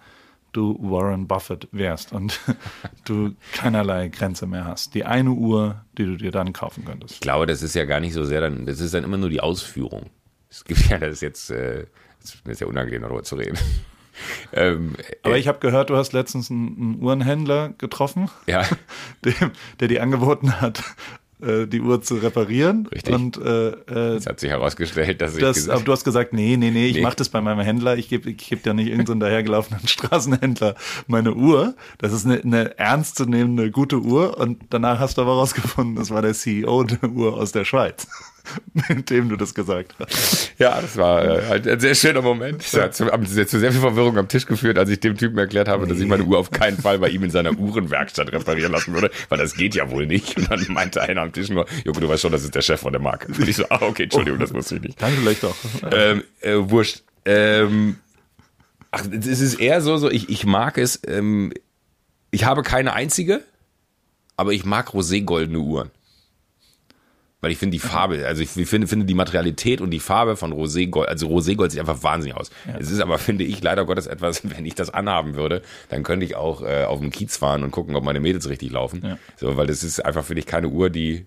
du Warren Buffett wärst und du keinerlei Grenze mehr hast. Die eine Uhr, die du dir dann kaufen könntest. Ich glaube, das ist ja gar nicht so sehr dann, das ist dann immer nur die Ausführung. Es gibt ja, das ist jetzt, äh, das ist ja unangenehm, darüber zu reden. ähm, Aber äh, ich habe gehört, du hast letztens einen, einen Uhrenhändler getroffen, ja, dem, der dir angeboten hat, äh, die Uhr zu reparieren. Richtig. Und äh, äh, es hat sich herausgestellt, dass ich das, gesagt- aber du hast gesagt, nee, nee, nee, ich Nee. mach das bei meinem Händler. Ich gebe ich geb ja nicht irgendeinen dahergelaufenen Straßenhändler meine Uhr. Das ist eine, eine ernstzunehmende, gute Uhr. Und danach hast du aber rausgefunden, das war der CEO der Uhr aus der Schweiz, mit dem du das gesagt hast. Ja, das war äh, halt ein sehr schöner Moment. Das hat zu, zu sehr viel Verwirrung am Tisch geführt, als ich dem Typen erklärt habe, dass ich meine Uhr auf keinen Fall bei ihm in seiner Uhrenwerkstatt reparieren lassen würde, weil das geht ja wohl nicht. Und dann meinte einer am Tisch nur, Joko, du weißt schon, das ist der Chef von der Marke. Und ich so, ah, okay, Entschuldigung, das wusste ich nicht. Dann vielleicht doch. Ähm, äh, wurscht. Ähm, ach, es ist eher so, so ich, ich mag es, ähm, ich habe keine einzige, aber ich mag roségoldene Uhren. Weil ich finde die Farbe, also ich finde, finde die Materialität und die Farbe von Roségold, also Roségold sieht einfach wahnsinnig aus. Es ist aber, finde ich, leider Gottes etwas, wenn ich das anhaben würde, dann könnte ich auch äh, auf dem Kiez fahren und gucken, ob meine Mädels richtig laufen. Ja. So, weil das ist einfach, finde ich, keine Uhr, die,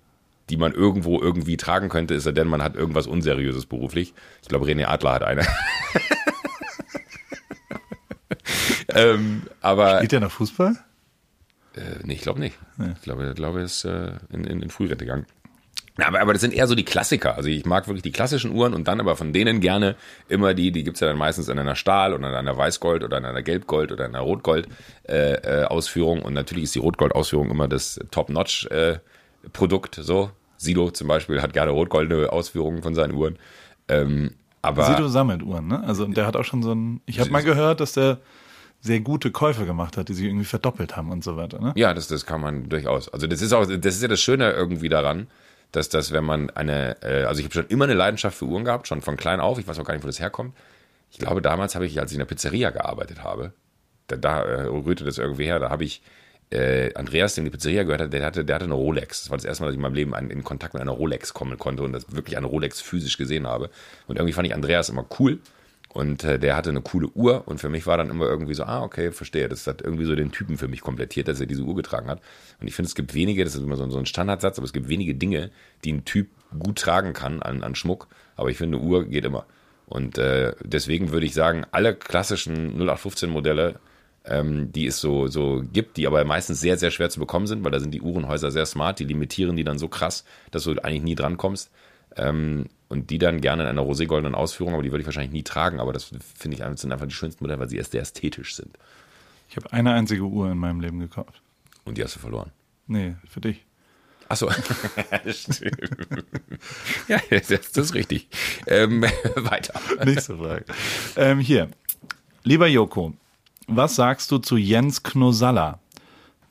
die man irgendwo irgendwie tragen könnte, ist denn man hat irgendwas Unseriöses beruflich. Ich glaube, René Adler hat eine. ähm, aber Geht der nach Fußball? äh, nee, ich glaube nicht. Ich glaube, ich glaube, er ist äh, in, in, in Frührente gegangen. Ja, aber, aber das sind eher so die Klassiker. Also ich mag wirklich die klassischen Uhren und dann aber von denen gerne immer die, die gibt's ja dann meistens in einer Stahl oder in einer Weißgold oder in einer Gelbgold oder in einer Rotgold äh, äh. Und natürlich ist die Rotgold-Ausführung immer das Top-Notch-Produkt. so Sido zum Beispiel hat gerne rotgoldene Ausführungen von seinen Uhren. Ähm, aber Sido sammelt Uhren, ne? Also und der hat auch schon so ein. Ich habe mal gehört, dass der sehr gute Käufe gemacht hat, die sich irgendwie verdoppelt haben und so weiter, ne? Ja, das, das kann man durchaus. Also das ist auch, das ist ja das Schöne irgendwie daran, dass das, wenn man eine, äh, also ich habe schon immer eine Leidenschaft für Uhren gehabt, schon von klein auf. Ich weiß auch gar nicht, wo das herkommt. Ich glaube, damals habe ich, als ich in der Pizzeria gearbeitet habe, da, da äh, rührte das irgendwie her. Da habe ich äh, Andreas, dem die Pizzeria gehört hat, der hatte, der hatte eine Rolex. Das war das erste Mal, dass ich in meinem Leben an, in Kontakt mit einer Rolex kommen konnte und das wirklich eine Rolex physisch gesehen habe. Und irgendwie fand ich Andreas immer cool. Und äh, der hatte eine coole Uhr und für mich war dann immer irgendwie so, ah, okay, verstehe. Das hat irgendwie so den Typen für mich komplettiert, dass er diese Uhr getragen hat. Und ich finde, es gibt wenige, das ist immer so, so ein Standardsatz, aber es gibt wenige Dinge, die ein Typ gut tragen kann an, an Schmuck. Aber ich finde, eine Uhr geht immer. Und äh, deswegen würde ich sagen, alle klassischen 0815 Modelle, ähm, die es so, so gibt, die aber meistens sehr, sehr schwer zu bekommen sind, weil da sind die Uhrenhäuser sehr smart, die limitieren die dann so krass, dass du eigentlich nie drankommst. Ähm, und die dann gerne in einer roségoldenen Ausführung, aber die würde ich wahrscheinlich nie tragen, aber das finde ich einfach- sind einfach die schönsten Modelle, weil sie erst sehr ästhetisch sind. Ich habe eine einzige Uhr in meinem Leben gekauft. Und die hast du verloren. Nee, für dich. Achso. ja, das, das ist richtig. Ähm, weiter. Nächste Frage. Ähm, hier. Lieber Joko, was sagst du zu Jens Knosalla?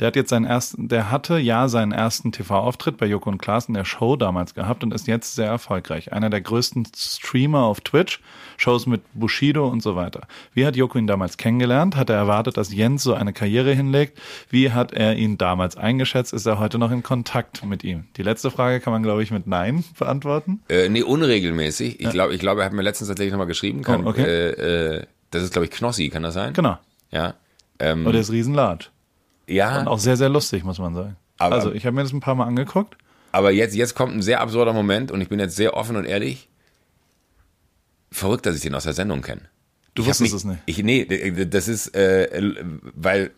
Der hat jetzt seinen ersten, der hatte ja seinen ersten TV-Auftritt bei Joko und Klaas in der Show damals gehabt und ist jetzt sehr erfolgreich. Einer der größten Streamer auf Twitch, Shows mit Bushido und so weiter. Wie hat Joko ihn damals kennengelernt? Hat er erwartet, dass Jens so eine Karriere hinlegt? Wie hat er ihn damals eingeschätzt? Ist er heute noch in Kontakt mit ihm? Die letzte Frage kann man, glaube ich, mit Nein beantworten. Äh, nee, unregelmäßig. Ich glaube, ich glaube, er hat mir letztens tatsächlich nochmal geschrieben. Kann, Oh, okay. äh, äh, das ist, glaube ich, Knossi, kann das sein? Genau. Ja. Ähm, Und er ist riesenlarge. Ja. Und auch sehr, sehr lustig, muss man sagen. Aber- also, ich habe mir das ein paar Mal angeguckt. Aber jetzt, jetzt kommt ein sehr absurder Moment und ich bin jetzt sehr offen und ehrlich. Verrückt, dass ich den aus der Sendung kenne. Du Ich wusstest mich- es nicht. Ich, nee, das ist, äh, weil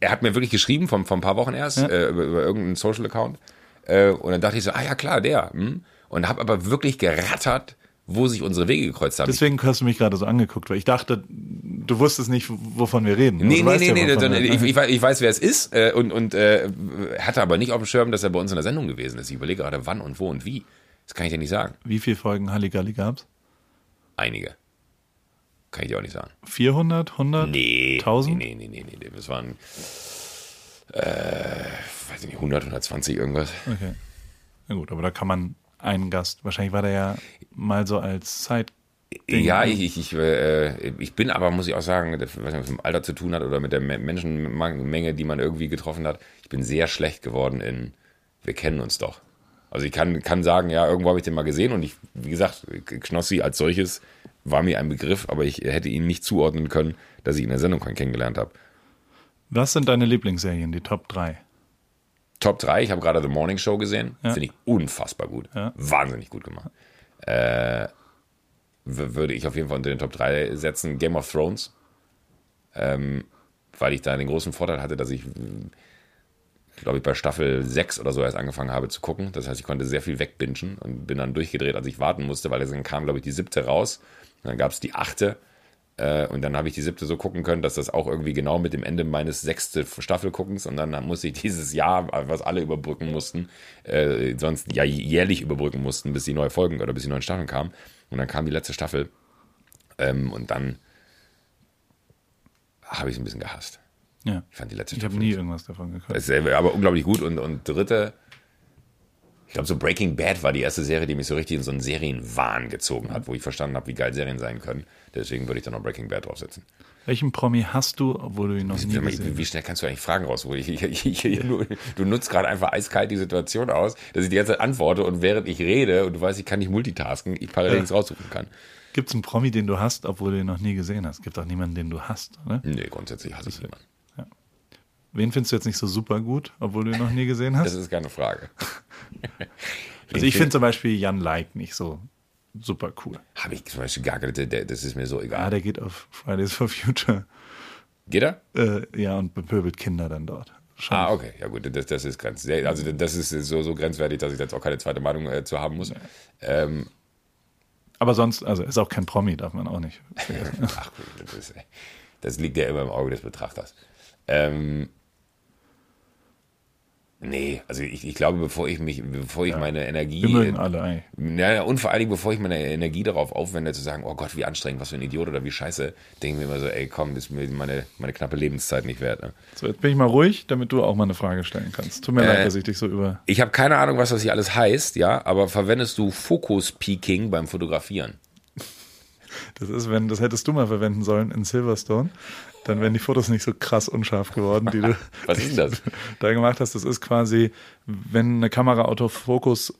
er hat mir wirklich geschrieben, vor, vor ein paar Wochen erst, Ja. äh, über, über irgendeinen Social-Account. Äh, und dann dachte ich so, ah ja klar, der. Hm? Und habe aber wirklich gerattert, wo sich unsere Wege gekreuzt haben. Deswegen hast du mich gerade so angeguckt, weil ich dachte, du wusstest nicht, wovon wir reden. Nee, nee, nee, ja, nee, ich, ich, weiß, ich weiß, wer es ist äh, und, und äh, hatte aber nicht auf dem Schirm, dass er bei uns in der Sendung gewesen ist. Ich überlege gerade, wann und wo und wie. Das kann ich dir nicht sagen. Wie viele Folgen Halligalli gab's? Einige. Kann ich dir auch nicht sagen. 400, 100? Nee. 1000? Nee, nee, nee, nee, nee. Das waren, äh, weiß ich nicht, 100, 120 irgendwas. Okay. Na gut, aber da kann man einen Gast, wahrscheinlich war der ja mal so als Zeit. Ding. Ja, ich, ich, ich, äh, ich bin aber, muss ich auch sagen, das, was mit dem Alter zu tun hat oder mit der Me- Menschenmenge, die man irgendwie getroffen hat, ich bin sehr schlecht geworden in, wir kennen uns doch. Also ich kann, kann sagen, ja, irgendwo habe ich den mal gesehen und ich, wie gesagt, Knossi als solches war mir ein Begriff, aber ich hätte ihn nicht zuordnen können, dass ich ihn in der Sendung kennengelernt habe. Was sind deine Lieblingsserien, die Top 3? Top 3, ich habe gerade The Morning Show gesehen. Ja. Finde ich unfassbar gut. Ja. Wahnsinnig gut gemacht. Äh, würde ich auf jeden Fall unter den Top 3 setzen. Game of Thrones. Ähm, weil ich da den großen Vorteil hatte, dass ich, glaube ich, bei Staffel 6 oder so erst angefangen habe zu gucken. Das heißt, ich konnte sehr viel wegbingen und bin dann durchgedreht, als ich warten musste, weil dann kam, glaube ich, die siebte raus. Und dann gab es die achte. Äh, und dann habe ich die siebte so gucken können, dass das auch irgendwie genau mit dem Ende meines sechste Staffelguckens und dann musste ich dieses Jahr, was alle überbrücken mussten, äh, sonst ja jährlich überbrücken mussten, bis die neue Folgen oder bis die neuen Staffeln kamen. Und dann kam die letzte Staffel ähm, und dann habe ich es ein bisschen gehasst. Ja. Ich fand die letzte Ich habe Staffel nie irgendwas davon ist aber unglaublich gut. Und, und dritte, ich glaube, so Breaking Bad war die erste Serie, die mich so richtig in so einen Serienwahn gezogen hat, wo ich verstanden habe, wie geil Serien sein können. Deswegen würde ich da noch Breaking Bad draufsetzen. Welchen Promi hast du, obwohl du ihn noch nie gesehen Wie hast? schnell kannst du eigentlich Fragen rausholen? Du, du nutzt gerade einfach eiskalt die Situation aus, dass ich die ganze Zeit antworte und während ich rede und du weißt, ich kann nicht multitasken, ich parallel Ja. nichts raussuchen kann. Gibt es einen Promi, den du hast, obwohl du ihn noch nie gesehen hast? Gibt auch niemanden, den du hast, oder? Nee, grundsätzlich hasse ich niemanden. Wen findest du jetzt nicht so super gut, obwohl du ihn noch nie gesehen hast? Das ist keine Frage. Also ich finde zum Beispiel Jan Like nicht so super cool. Habe ich zum Beispiel gar keine, das ist mir so egal. der geht auf Fridays for Future. Geht er? Äh, ja, und bepöbelt Kinder dann dort. Schon. Ah, okay, ja gut, das, das ist grenz, also das ist so, so grenzwertig, dass ich jetzt auch keine zweite Meinung äh, zu haben muss. Ähm, Aber sonst, also ist auch kein Promi, darf man auch nicht. ach gut, das, ist, das liegt ja immer im Auge des Betrachters. Ähm, nee, also ich, ich glaube, bevor ich mich, bevor ich meine Energie, Wir mögen alle eigentlich. ja, und vor allen Dingen, bevor ich meine Energie darauf aufwende, zu sagen, oh Gott, wie anstrengend, was für ein Idiot oder wie scheiße, denke ich mir immer so, ey, komm, das ist mir meine, meine knappe Lebenszeit nicht wert. Ne? So, jetzt bin ich mal ruhig, damit du auch mal eine Frage stellen kannst. Tut mir Äh, leid, dass ich dich so über. Ich habe keine Ahnung, was das hier alles heißt, ja, aber verwendest du Fokus-Peaking beim Fotografieren? Das ist, wenn, das hättest du mal verwenden sollen in Silverstone. Dann wären die Fotos nicht so krass unscharf geworden, die du Was ist das? da gemacht hast. Das ist quasi, wenn eine Kamera Autofokus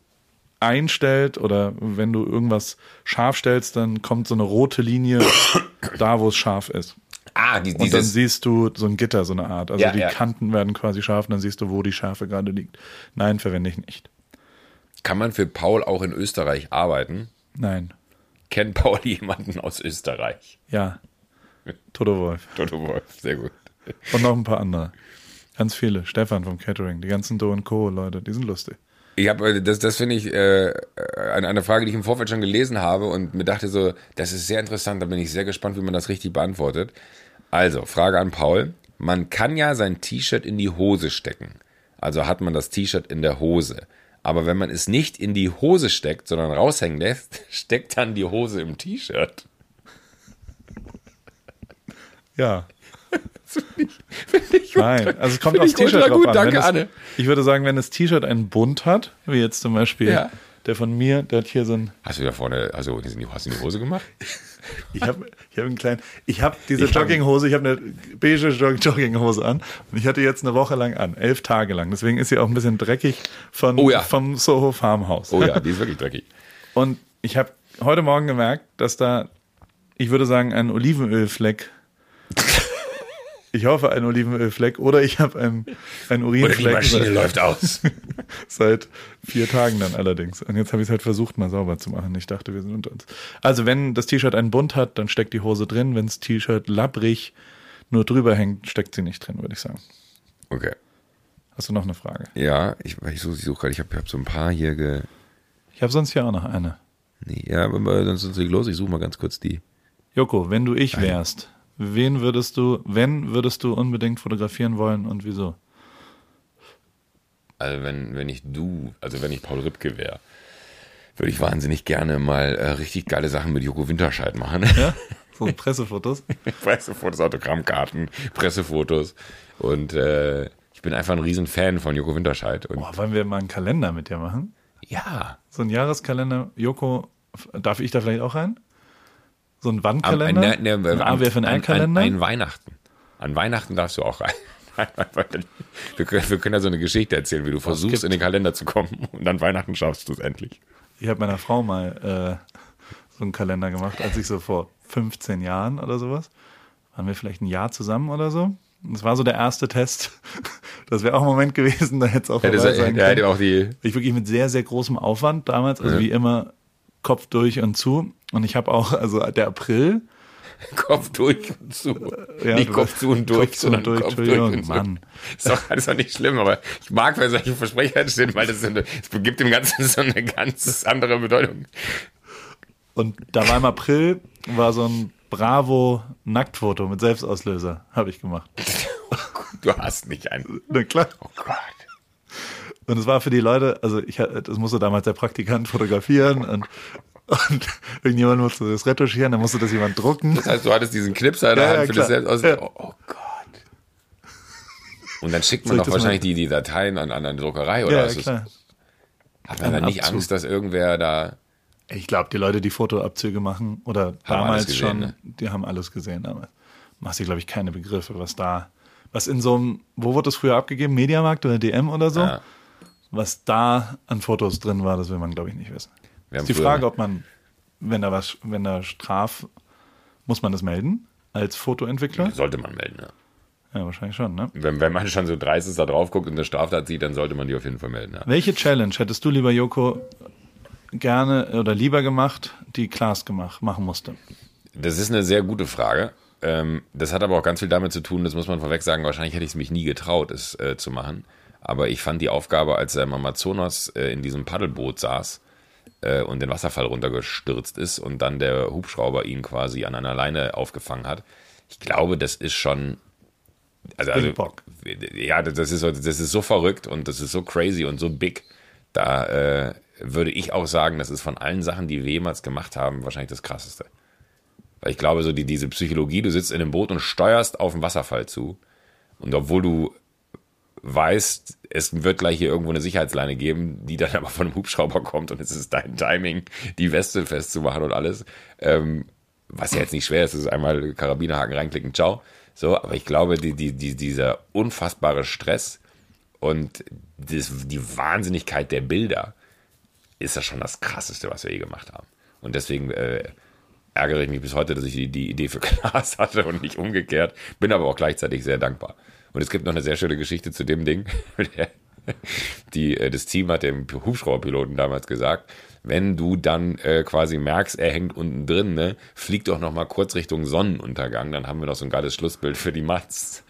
einstellt oder wenn du irgendwas scharf stellst, dann kommt so eine rote Linie da, wo es scharf ist. Ah, die, Und dann siehst du so ein Gitter, so eine Art. Also Ja, die ja. Kanten werden quasi scharf und dann siehst du, wo die Schärfe gerade liegt. Nein, verwende ich nicht. kann man für Paul auch in Österreich arbeiten? Nein. Kennt Paul jemanden aus Österreich? Ja. Toto Wolf. Toto Wolf, sehr gut. Und noch ein paar andere. Ganz viele. Stefan vom Catering. Die ganzen Do Co. Leute, die sind lustig. Ich habe das, das finde ich äh, eine, eine Frage, die ich im Vorfeld schon gelesen habe und mir dachte so, das ist sehr interessant. Da bin ich sehr gespannt, wie man das richtig beantwortet. Also Frage an Paul: Man kann ja sein T-Shirt in die Hose stecken, Also hat man das T-Shirt in der Hose. Aber wenn man es nicht in die Hose steckt, sondern raushängen lässt, steckt dann die Hose im T-Shirt. Ja. Finde ich, find ich Nein, also es kommt aufs ich T-Shirt drauf gut, an. danke, es, Anne. Ich würde sagen, wenn das T-Shirt einen Bund hat, wie jetzt zum Beispiel Ja. der von mir, der hat hier so ein, Hast du da vorne, also hast du die Hose gemacht? ich habe ich hab einen kleinen, ich habe diese Ich Jogginghose, ich habe eine beige Jog Jogginghose an und ich hatte jetzt eine Woche lang an, elf Tage lang. Deswegen ist sie auch ein bisschen dreckig von, Oh ja. vom Soho Farmhaus. Oh ja, die ist wirklich dreckig. Und ich habe heute Morgen gemerkt, dass da, ich würde sagen, ein Olivenölfleck. Ich hoffe, ein Olivenölfleck oder ich habe einen, einen Oder die Urinfleck Maschine seit, läuft aus. seit vier Tagen dann allerdings. Und jetzt habe ich es halt versucht, mal sauber zu machen. Ich dachte, wir sind unter uns. Also wenn das T-Shirt einen Bund hat, dann steckt die Hose drin. Wenn das T-Shirt labbrig nur drüber hängt, steckt sie nicht drin, würde ich sagen. Okay. Hast du noch eine Frage? Ja, ich, ich suche ich such gerade, ich habe hab so ein paar hier ge. Ich habe sonst hier auch noch eine. Nee, ja, aber sonst ist es los. Ich suche mal ganz kurz die. Joko, wenn du ich wärst, wen würdest du, wenn würdest du unbedingt fotografieren wollen und wieso? Also wenn, wenn ich du, also wenn ich Paul Ripke wäre, würde ich wahnsinnig gerne mal äh, richtig geile Sachen mit Joko Winterscheid machen. Ja? So Pressefotos. Pressefotos, Autogrammkarten, Pressefotos. Und äh, ich bin einfach ein riesen Fan von Joko Winterscheid. Und Boah, wollen wir mal einen Kalender mit dir machen? ja, So ein Jahreskalender. Joko, darf ich da vielleicht auch rein? So ein am, Wandkalender? ne, ne, ein am- AWFNR-Kalender? An, an Weihnachten. An Weihnachten darfst du auch rein. Wir können, wir können ja so eine Geschichte erzählen, wie du versuchst, in den Kalender zu kommen und an Weihnachten schaffst du es endlich. Ich habe meiner Frau mal äh, so einen Kalender gemacht, als ich so vor 15 Jahren oder sowas. Waren wir vielleicht ein Jahr zusammen oder so? Und Das war so der erste Test. Das wäre auch ein Moment gewesen, da hätte es auch vorbei sein hätte, können. auch die, Ich wirklich mit sehr, sehr großem Aufwand damals, also Ja. wie immer Kopf durch und zu. Und ich habe auch, also der April, Kopf durch und zu. Ja, nicht Kopf zu und durch, Kopf zu und sondern durch, Kopf durch und zu. Mann. Ist doch, ist doch nicht schlimm, aber ich mag, wenn solche Versprecher stehen, weil das so eine, es gibt dem Ganzen so eine ganz andere Bedeutung. Und da war im April, war so ein Bravo-Nacktfoto mit Selbstauslöser, habe ich gemacht. Du hast nicht einen. Na klar. Oh Gott. Und es war für die Leute, also ich, das musste damals der Praktikant fotografieren und, und irgendjemand musste das retuschieren, dann musste das jemand drucken. Das heißt, du hattest diesen Knipser in der Ja, Hand für das. Selbst aus. Ja. Oh, oh Gott. Und dann schickt man doch wahrscheinlich die, die Dateien an, an eine Druckerei, oder? Ja, ist es- klar. Hat man dann nicht Abzug. Angst, dass irgendwer da. Ich glaube, die Leute, die Fotoabzüge machen oder damals gesehen, schon, ne? die haben alles gesehen damals. Machst dir, glaube ich, keine Begriffe, was da, was in so einem, wo wurde das früher abgegeben? Mediamarkt oder DM oder so? Ja. Was da an Fotos drin war, das will man, glaube ich, nicht wissen. Wir ist die Frage, ob man, wenn da was, wenn da Straf, muss man das melden als Fotoentwickler? Sollte man melden, ja. Ja, wahrscheinlich schon, ne? Wenn, wenn man schon so dreist ist, da drauf guckt und eine Straftat sieht, dann sollte man die auf jeden Fall melden, ja. Welche Challenge hättest du, lieber Joko, gerne oder lieber gemacht, die Klaas gemacht, machen musste? Das ist eine sehr gute Frage. Ähm, das hat aber auch ganz viel damit zu tun, das muss man vorweg sagen, wahrscheinlich hätte ich es mich nie getraut, es äh, zu machen. Aber ich fand die Aufgabe, als er im Amazonas äh, in diesem Paddelboot saß äh, und den Wasserfall runtergestürzt ist und dann der Hubschrauber ihn quasi an einer Leine aufgefangen hat. Ich glaube, das ist schon. Also, also ja, das ist, so, das ist so verrückt und das ist so crazy und so big. Da äh, würde ich auch sagen, das ist von allen Sachen, die wir jemals gemacht haben, wahrscheinlich das krasseste. Weil ich glaube, so die, diese Psychologie, du sitzt in einem Boot und steuerst auf den Wasserfall zu. Und obwohl du weißt, es wird gleich hier irgendwo eine Sicherheitsleine geben, die dann aber von einem Hubschrauber kommt und es ist dein Timing, die Weste festzumachen und alles. Ähm, was ja jetzt nicht schwer ist, ist einmal Karabinerhaken reinklicken, ciao. So, aber ich glaube, die, die, die, dieser unfassbare Stress und das, die Wahnsinnigkeit der Bilder ist das schon das Krasseste, was wir je gemacht haben. Und deswegen äh, ärgere ich mich bis heute, dass ich die, die Idee für Klaas hatte und nicht umgekehrt. Bin aber auch gleichzeitig sehr dankbar. Und es gibt noch eine sehr schöne Geschichte zu dem Ding. Die, äh, das Team hat dem Hubschrauberpiloten damals gesagt, wenn du dann äh, quasi merkst, er hängt unten drin, ne, flieg doch noch mal kurz Richtung Sonnenuntergang, dann haben wir noch so ein geiles Schlussbild für die Mats.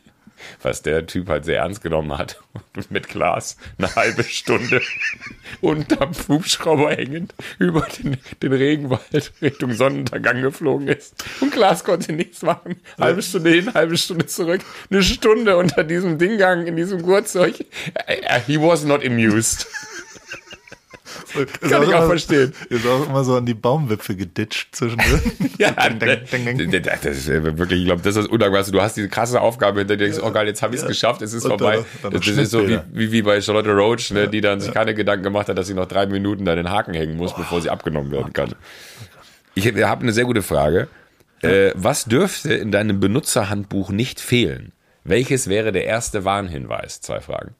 Was der Typ halt sehr ernst genommen hat. Mit Glas eine halbe Stunde unterm Hubschrauber hängend über den, den Regenwald Richtung Sonnenuntergang geflogen ist. Und Glas konnte nichts machen. Halbe Stunde hin, halbe Stunde zurück. Eine Stunde unter diesem Dinggang in diesem Gurtzeug. He was not amused. Kann ich auch verstehen. Ist auch immer so an die Baumwipfel geditscht zwischendrin. ja, das ist wirklich, ich glaube, das ist das Undankbarste. Du hast diese krasse Aufgabe hinter dir, denkst, oh geil, jetzt habe ich es geschafft, es ist vorbei. Dann, dann das ist so wie, wie, wie bei Charlotte Roach, ne, die dann sich keine Gedanken gemacht hat, dass sie noch drei Minuten da den Haken hängen muss, oh. bevor sie abgenommen werden kann. Ich habe eine sehr gute Frage. Äh, was dürfte in deinem Benutzerhandbuch nicht fehlen? Welches wäre der erste Warnhinweis? Zwei Fragen.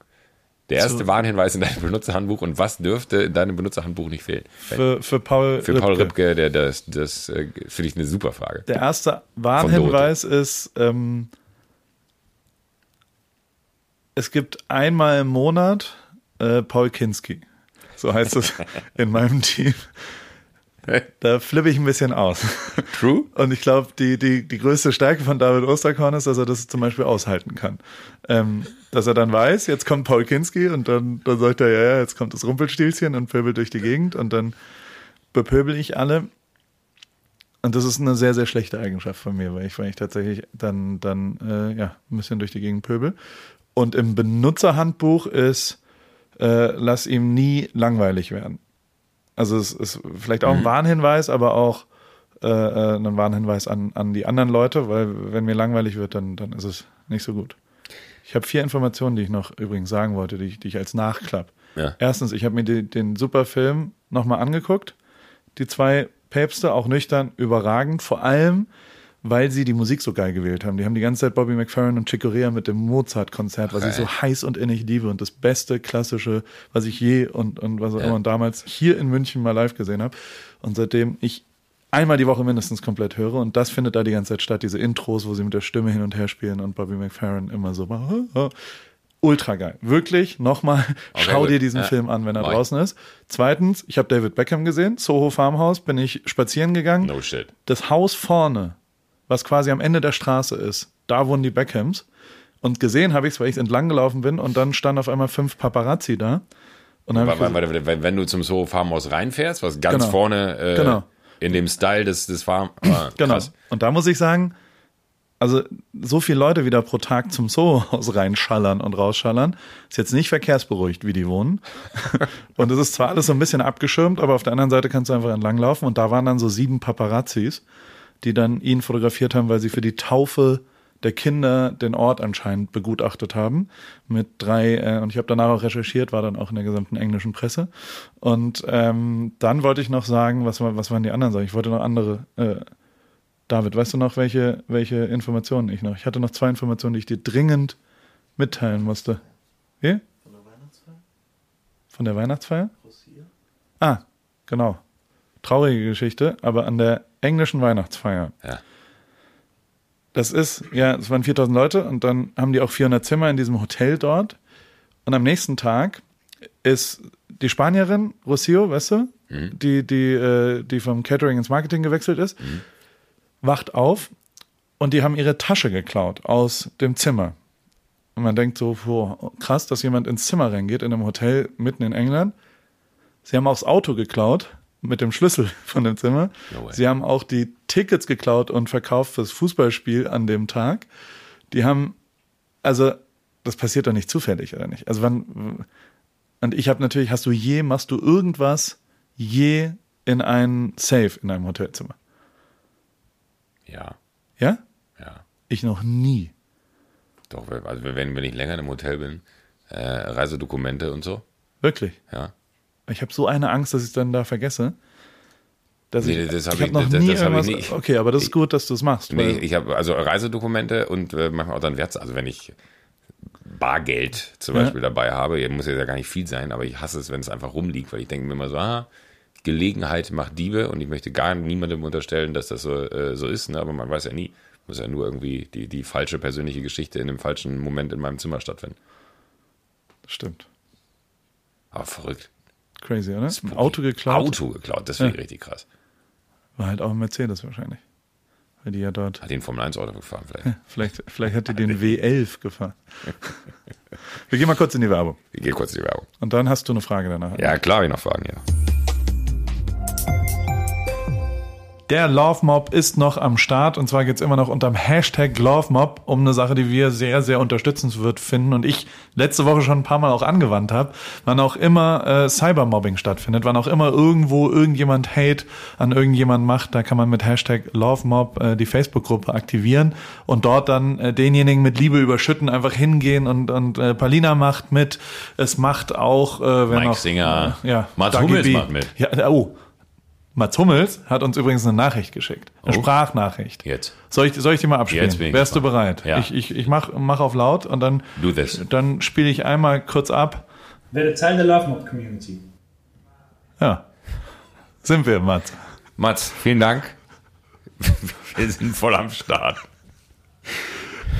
Der erste so. Warnhinweis in deinem Benutzerhandbuch und was dürfte in deinem Benutzerhandbuch nicht fehlen? Für, für Paul Für Paul Ripke, der, das, das äh, finde ich eine super Frage. Der erste Warnhinweis ist, ähm, es gibt einmal im Monat äh, Paul Kinski. So heißt es in meinem Team. Da flippe ich ein bisschen aus. True. Und ich glaube, die, die, die größte Stärke von David Osterkorn ist, dass er das zum Beispiel aushalten kann. Ähm, dass er dann weiß, jetzt kommt Paul Kinski und dann, dann sagt er, ja, ja, jetzt kommt das Rumpelstilzchen und pöbelt durch die Gegend und dann bepöbel ich alle. Und das ist eine sehr, sehr schlechte Eigenschaft von mir, weil ich, weil ich tatsächlich dann, dann äh, ja, ein bisschen durch die Gegend pöbel. Und im Benutzerhandbuch ist, äh, lass ihm nie langweilig werden. Also es ist vielleicht auch ein mhm. Warnhinweis, aber auch äh, äh, ein Warnhinweis an, an die anderen Leute, weil wenn mir langweilig wird, dann, dann ist es nicht so gut. Ich habe vier Informationen, die ich noch übrigens sagen wollte, die ich, die ich als Nachklapp. Ja. Erstens, ich habe mir die, den super Film nochmal angeguckt. Die zwei Päpste, auch nüchtern, überragend. Vor allem, weil sie die Musik so geil gewählt haben. Die haben die ganze Zeit Bobby McFerrin und Chick Corea mit dem Mozart-Konzert, was ich so heiß und innig liebe und das beste klassische, was ich je und, und was auch ja. immer und damals hier in München mal live gesehen habe. Und seitdem ich einmal die Woche mindestens komplett höre und das findet da die ganze Zeit statt, diese Intros, wo sie mit der Stimme hin und her spielen und Bobby McFerrin immer so ultra geil. Wirklich, nochmal, okay, schau gut. dir diesen ja. Film an, wenn er Mike. draußen ist. Zweitens, ich habe David Beckham gesehen, Soho Farmhouse, bin ich spazieren gegangen. No shit. Das Haus vorne was quasi am Ende der Straße ist. Da wohnen die Beckhams. Und gesehen habe ich es, weil ich entlang gelaufen bin und dann standen auf einmal fünf Paparazzi da. Und dann warte, warte, warte, wenn du zum Soho Farmhaus reinfährst, was ganz genau. vorne äh, genau. in dem Style des, des Farm. Ah, genau. Und da muss ich sagen, also so viele Leute wieder pro Tag zum Soho-Haus reinschallern und rausschallern, ist jetzt nicht verkehrsberuhigt, wie die wohnen. und es ist zwar alles so ein bisschen abgeschirmt, aber auf der anderen Seite kannst du einfach entlanglaufen und da waren dann so sieben Paparazzis die dann ihn fotografiert haben, weil sie für die Taufe der Kinder den Ort anscheinend begutachtet haben mit drei äh, und ich habe danach auch recherchiert, war dann auch in der gesamten englischen Presse und ähm, dann wollte ich noch sagen, was, was waren die anderen Sachen? Ich wollte noch andere. Äh, David, weißt du noch, welche welche Informationen ich noch? Ich hatte noch zwei Informationen, die ich dir dringend mitteilen musste. Wie? Von der Weihnachtsfeier. Von der Weihnachtsfeier? Ah, genau. Traurige Geschichte, aber an der englischen Weihnachtsfeier. Ja. Das ist, ja, es waren 4000 Leute und dann haben die auch 400 Zimmer in diesem Hotel dort. Und am nächsten Tag ist die Spanierin, Rocio, weißt du, mhm. die, die, äh, die vom Catering ins Marketing gewechselt ist, mhm. wacht auf und die haben ihre Tasche geklaut aus dem Zimmer. Und man denkt so, boah, krass, dass jemand ins Zimmer reingeht in einem Hotel mitten in England. Sie haben auch das Auto geklaut mit dem Schlüssel von dem Zimmer. No Sie haben auch die Tickets geklaut und verkauft fürs Fußballspiel an dem Tag. Die haben, also das passiert doch nicht zufällig, oder nicht? Also wann, und ich habe natürlich, hast du je, machst du irgendwas je in ein Safe in einem Hotelzimmer? Ja. Ja? Ja. Ich noch nie. Doch, also wenn, wenn ich länger im Hotel bin, äh, Reisedokumente und so. Wirklich? Ja. Ich habe so eine Angst, dass ich es dann da vergesse. Dass nee, das habe ich, ich noch das, nie das irgendwas. Ich nicht. Okay, aber das ist gut, dass du es machst. Nee, ich habe also Reisedokumente und äh, manchmal auch dann Wert. Also wenn ich Bargeld zum Beispiel ja. dabei habe, muss ja gar nicht viel sein, aber ich hasse es, wenn es einfach rumliegt, weil ich denke mir immer so, ah, Gelegenheit macht Diebe und ich möchte gar niemandem unterstellen, dass das so, äh, so ist, ne? aber man weiß ja nie. Muss ja nur irgendwie die, die falsche persönliche Geschichte in dem falschen Moment in meinem Zimmer stattfinden. Stimmt. Aber verrückt. Crazy, oder? Ein Auto geklaut. Auto geklaut, das finde ich ja. richtig krass. War halt auch ein Mercedes wahrscheinlich. weil die ja dort. Hat den Formel 1 Auto gefahren vielleicht. Vielleicht, vielleicht hat die den W11 gefahren. Wir gehen mal kurz in die Werbung. Ich gehe kurz in die Werbung. Und dann hast du eine Frage danach. Ja, klar, ich noch Fragen, ja. Der Love Mob ist noch am Start und zwar geht's immer noch unterm Hashtag Love Mob um eine Sache, die wir sehr, sehr unterstützenswert finden und ich letzte Woche schon ein paar Mal auch angewandt habe. Wann auch immer äh, Cybermobbing stattfindet, wann auch immer irgendwo irgendjemand Hate an irgendjemand macht, da kann man mit Hashtag Love Mob äh, die Facebook-Gruppe aktivieren und dort dann äh, denjenigen mit Liebe überschütten, einfach hingehen und, und äh, Palina macht mit. Es macht auch, äh, wenn Mike auch, Singer. äh, ja, Mats Hummels macht mit. Ja, oh. Mats Hummels hat uns übrigens eine Nachricht geschickt. Eine Oh. Sprachnachricht. Jetzt. Soll ich, soll ich die mal abspielen? Jetzt bin ich Wärst du gespannt. bereit? Ja. Ich, ich, ich mach, mach auf laut und dann, Do this. dann spiele ich einmal kurz ab. Werde Teil der Love Mob Community. Ja. Sind wir, Mats. Mats, vielen Dank. Wir sind voll am Start.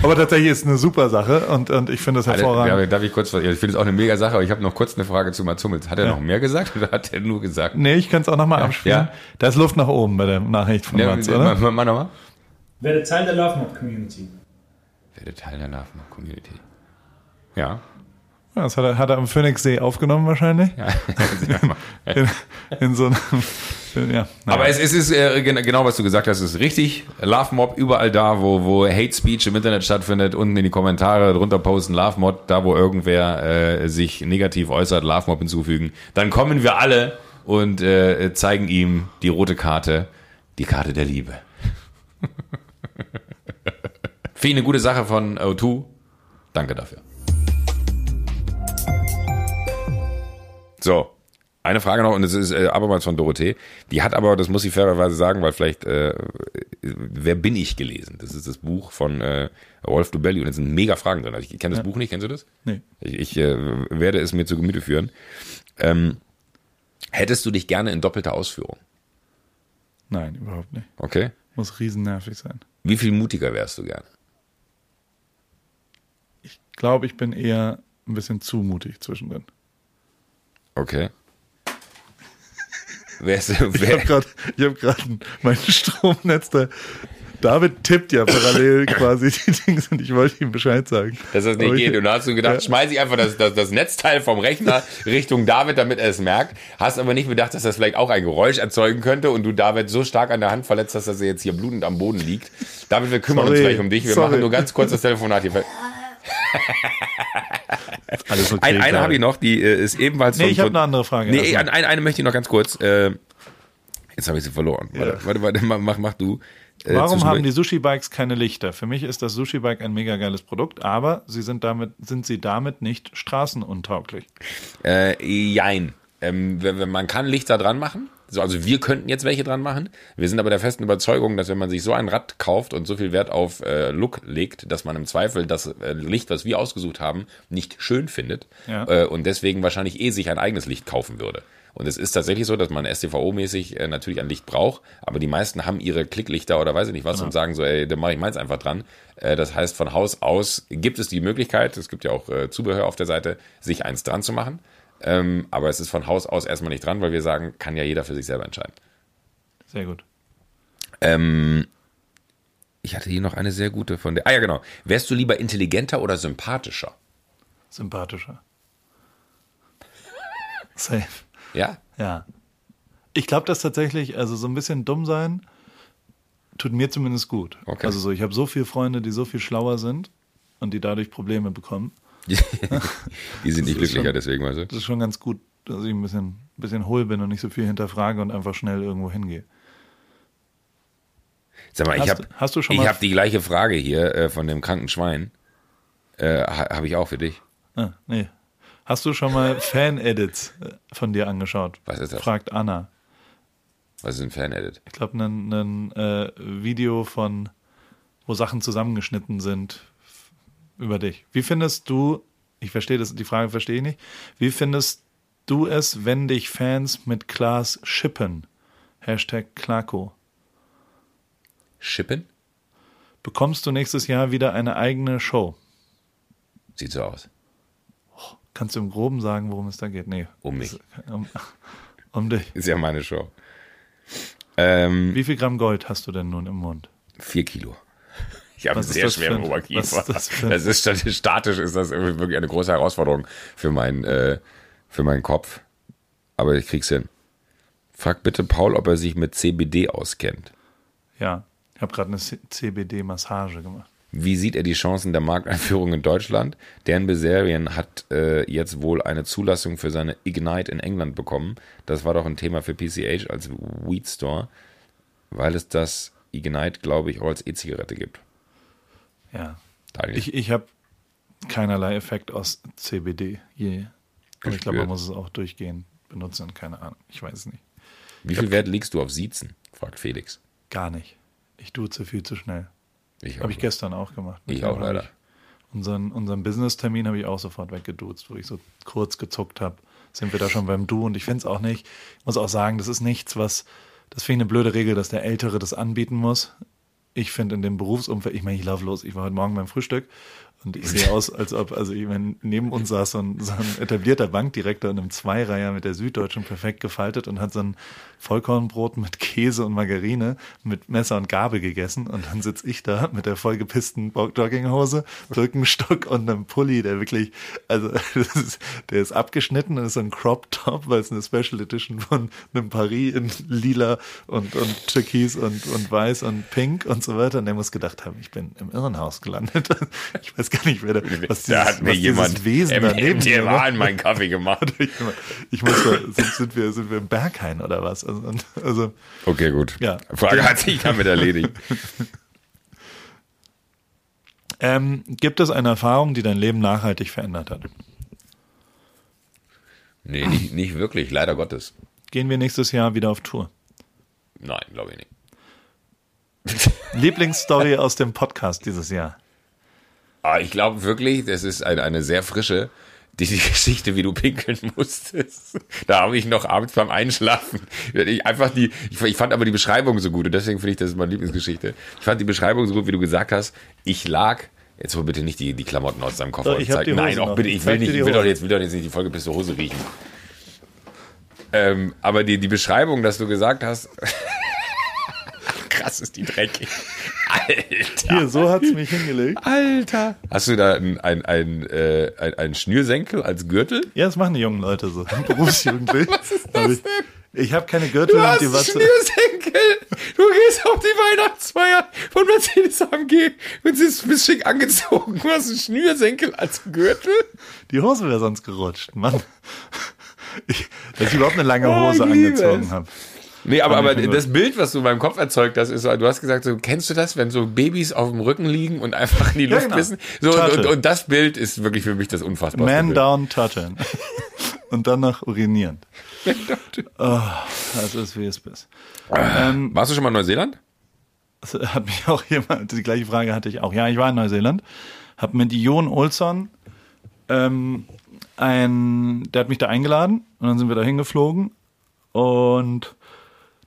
Aber tatsächlich ist eine super Sache und, und ich finde das hervorragend. Ja, darf ich kurz was? Ich finde es auch eine mega Sache, aber ich habe noch kurz eine Frage zu Mats Hummels. Hat er Ja. noch mehr gesagt oder hat er nur gesagt? Nee, ich kann es auch nochmal abspielen. Ja. Da ist Luft nach oben bei der Nachricht von Ja, Mats, mach, oder? mach, mach nochmal. Werde Teil der Love Mob Community. Werde Teil der Love Mob Community. Ja. Ja, das hat er, hat er am Phoenixsee aufgenommen wahrscheinlich. ja. In, in so einem, ja. Aber es, es ist äh, gen- genau, was du gesagt hast, ist richtig. Love Mob überall da, wo, wo Hate Speech im Internet stattfindet, unten in die Kommentare drunter posten Love Mob, da wo irgendwer äh, sich negativ äußert, Love Mob hinzufügen. Dann kommen wir alle und äh, zeigen ihm die rote Karte, die Karte der Liebe. Finde ich eine gute Sache von O2. Danke dafür. So, eine Frage noch, und es ist äh, abermals von Dorothee. Die hat aber, das muss ich fairerweise sagen, weil vielleicht, äh, wer bin ich gelesen? Das ist das Buch von äh, Rolf Dubelli und es sind mega Fragen drin. Also ich kenne das Buch nicht, kennst du das? Nee. Ich, ich äh, werde es mir zu Gemüte führen. Ähm, hättest du dich gerne in doppelter Ausführung? Nein, überhaupt nicht. Okay. Muss riesennervig sein. Wie viel mutiger wärst du gerne? Ich glaube, ich bin eher ein bisschen zu mutig zwischendrin. Okay. Wärst du, Ich habe gerade hab grad mein Stromnetz da. David tippt ja parallel quasi die Dings und ich wollte ihm Bescheid sagen. dass das nicht Aber ich- geht. Und da hast du gedacht, Ja. schmeiß ich einfach das, das, das Netzteil vom Rechner Richtung David, damit er es merkt. Hast aber nicht bedacht, dass das vielleicht auch ein Geräusch erzeugen könnte und du David so stark an der Hand verletzt hast, dass er jetzt hier blutend am Boden liegt. David, wir kümmern uns Sorry. gleich um dich. Wir Sorry. machen nur ganz kurz das Telefonat hier. Alles okay. Ein, eine habe ich noch, die äh, ist ebenfalls Nee, von, ich habe eine andere Frage. Nee, erstmal. eine, eine, möchte ich noch ganz kurz. Äh, jetzt habe ich sie verloren. Warte, warte, warte, mach, mach, du. Äh, Warum haben die Sushi-Bikes keine Lichter? Für mich ist das Sushi-Bike ein mega geiles Produkt, aber sie sind damit, sind sie damit nicht straßenuntauglich. Äh, jein. Ähm, man kann Lichter dran machen. So, also wir könnten jetzt welche dran machen. Wir sind aber der festen Überzeugung, dass wenn man sich so ein Rad kauft und so viel Wert auf äh, Look legt, dass man im Zweifel das äh, Licht, was wir ausgesucht haben, nicht schön findet Ja. äh, und deswegen wahrscheinlich eh sich ein eigenes Licht kaufen würde. Und es ist tatsächlich so, dass man STVO-mäßig äh, natürlich ein Licht braucht, aber die meisten haben ihre Klicklichter oder weiß ich nicht was und sagen so, ey, dann mache ich meins einfach dran. Äh, das heißt, von Haus aus gibt es die Möglichkeit, es gibt ja auch äh, Zubehör auf der Seite, sich eins dran zu machen. Ähm, aber es ist von Haus aus erstmal nicht dran, weil wir sagen, kann ja jeder für sich selber entscheiden. Sehr gut. Ähm, ich hatte hier noch eine sehr gute von der. Ah ja, genau. Wärst du lieber intelligenter oder sympathischer? Sympathischer. Safe. Ja? Ja. Ich glaube, dass tatsächlich, also so ein bisschen dumm sein, tut mir zumindest gut. Okay. Also so, ich habe so viele Freunde, die so viel schlauer sind und die dadurch Probleme bekommen. Die sind nicht glücklicher, schon- deswegen, weißt du? Das ist schon ganz gut, dass ich ein bisschen, ein bisschen hohl bin und nicht so viel hinterfrage und einfach schnell irgendwo hingehe. Sag mal, ich Hast- habe hast du schon ich hab die gleiche Frage hier äh, von dem kranken Schwein. Äh, ha- habe ich auch für dich. Ah, nee. Hast du schon mal Fan-Edits äh, von dir angeschaut? Was ist das? Fragt Anna. Was ist ein Fan-Edit? Ich glaube, ein, äh, Video von, wo Sachen zusammengeschnitten sind über dich. Wie findest du, ich verstehe das, die Frage verstehe ich nicht, wie findest du es, wenn dich Fans mit Klaas schippen? Hashtag Klako. Schippen? Bekommst du nächstes Jahr wieder eine eigene Show? Sieht so aus. Kannst du im Groben sagen, worum es da geht? Nee. Um mich. Um, um dich. Ist ja meine Show. Ähm, Wie viel Gramm Gold hast du denn nun im Mund? Vier Kilo. Ich habe einen sehr schweren ein- Oberkiefer. ist das das ist stati- statisch ist das wirklich eine große Herausforderung für meinen äh, für meinen Kopf. Aber ich krieg's hin. Frag bitte Paul, ob er sich mit CBD auskennt. Ja, ich habe gerade eine CBD-Massage gemacht. Wie sieht er die Chancen der Markteinführung in Deutschland? Dan Bilzerian hat äh, jetzt wohl eine Zulassung für seine Ignite in England bekommen. Das war doch ein Thema für PCH als Weed Store, weil es das Ignite, glaube ich, auch als E-Zigarette gibt. Ja. Daniel. Ich, ich habe keinerlei Effekt aus CBD je. Und ich glaube, man muss es auch durchgehend benutzen. Keine Ahnung. Ich weiß es nicht. Wie viel Wert legst du auf Siezen? fragt Felix. Gar nicht. Ich duze viel zu schnell. Ich Habe ich gestern auch gemacht. Ich auch leider. Unseren, unseren Business-Termin habe ich auch sofort weggeduzt, wo ich so kurz gezuckt habe. Sind wir da schon beim Du? Und ich finde es auch nicht, ich muss auch sagen, das ist nichts, was, das finde ich eine blöde Regel, dass der Ältere das anbieten muss. Ich finde in dem Berufsumfeld, ich meine, ich laufe los, ich war heute Morgen beim Frühstück und ich sehe aus, als ob, also ich meine, neben uns saß so ein, so ein etablierter Bankdirektor in einem Zweireiher mit der Süddeutschen perfekt gefaltet und hat so ein Vollkornbrot mit Käse und Margarine mit Messer und Gabel gegessen und dann sitze ich da mit der vollgepissten Jogginghose, Birkenstock und einem Pulli, der wirklich, also ist, der ist abgeschnitten und ist so ein Crop Top, weil es eine Special Edition von einem Paris in lila und, und türkis und, und weiß und pink und so weiter und der muss gedacht haben, ich bin im Irrenhaus gelandet. Ich weiß gar nicht, wer da, was dieses, da hat mir jemand Wesen daneben MDMA in meinen Kaffee gemacht. ich, muss da, sind, sind, wir, sind wir im Berghain oder was? Also, also Okay, gut. Ja. Frage hat sich damit erledigt. ähm, gibt es eine Erfahrung, die dein Leben nachhaltig verändert hat? Nee, nicht, nicht wirklich, leider Gottes. Gehen wir nächstes Jahr wieder auf Tour? Nein, glaube ich nicht. Lieblingsstory aus dem Podcast dieses Jahr? Ah, ich glaube wirklich, das ist eine, eine sehr frische, die, die Geschichte, wie du pinkeln musstest. Da habe ich noch abends beim Einschlafen. Ich einfach die, ich, ich fand aber die Beschreibung so gut und deswegen finde ich, das ist meine Lieblingsgeschichte. Ich fand die Beschreibung so gut, wie du gesagt hast. Ich lag, jetzt hol bitte nicht die, die Klamotten aus deinem Koffer Doch, und ich zeig- Nein, auch bitte, Ich will nicht, ich will doch jetzt, will doch jetzt nicht die vollgepisste Hose riechen. Ähm, aber die, die Beschreibung, dass du gesagt hast, krass ist die dreckig. Alter. Hier, so hat's mich hingelegt. Alter. Hast du da ein, ein, ein, äh, ein, ein Schnürsenkel als Gürtel? Ja, das machen die jungen Leute so. Berufsjugendlich. Was ist das ich, Ich habe keine Gürtel Du und hast die einen was. Schnürsenkel. Du gehst auf die Weihnachtsfeier von Mercedes AMG und bist, bist schick angezogen. Du hast einen Schnürsenkel als Gürtel. Die Hose wäre sonst gerutscht, Mann. Ich, dass ich überhaupt eine lange Oh, Hose liebe angezogen habe. Nee, aber, Aber das Bild, was du in meinem Kopf erzeugt hast, ist so, du hast gesagt, so, kennst du das, wenn so Babys auf dem Rücken liegen und einfach in die Ja, Luft genau. wissen? So, und, und, und das Bild ist wirklich für mich das unfassbarste Man Bild. down turteln. und dann noch urinierend. Oh, das ist wie es ist. Ähm, Warst du schon mal in Neuseeland? das hat mich auch jemand, die gleiche Frage hatte ich auch. Ja, ich war in Neuseeland, habe mit Jon Olsson ähm, ein, der hat mich da eingeladen und dann sind wir da hingeflogen und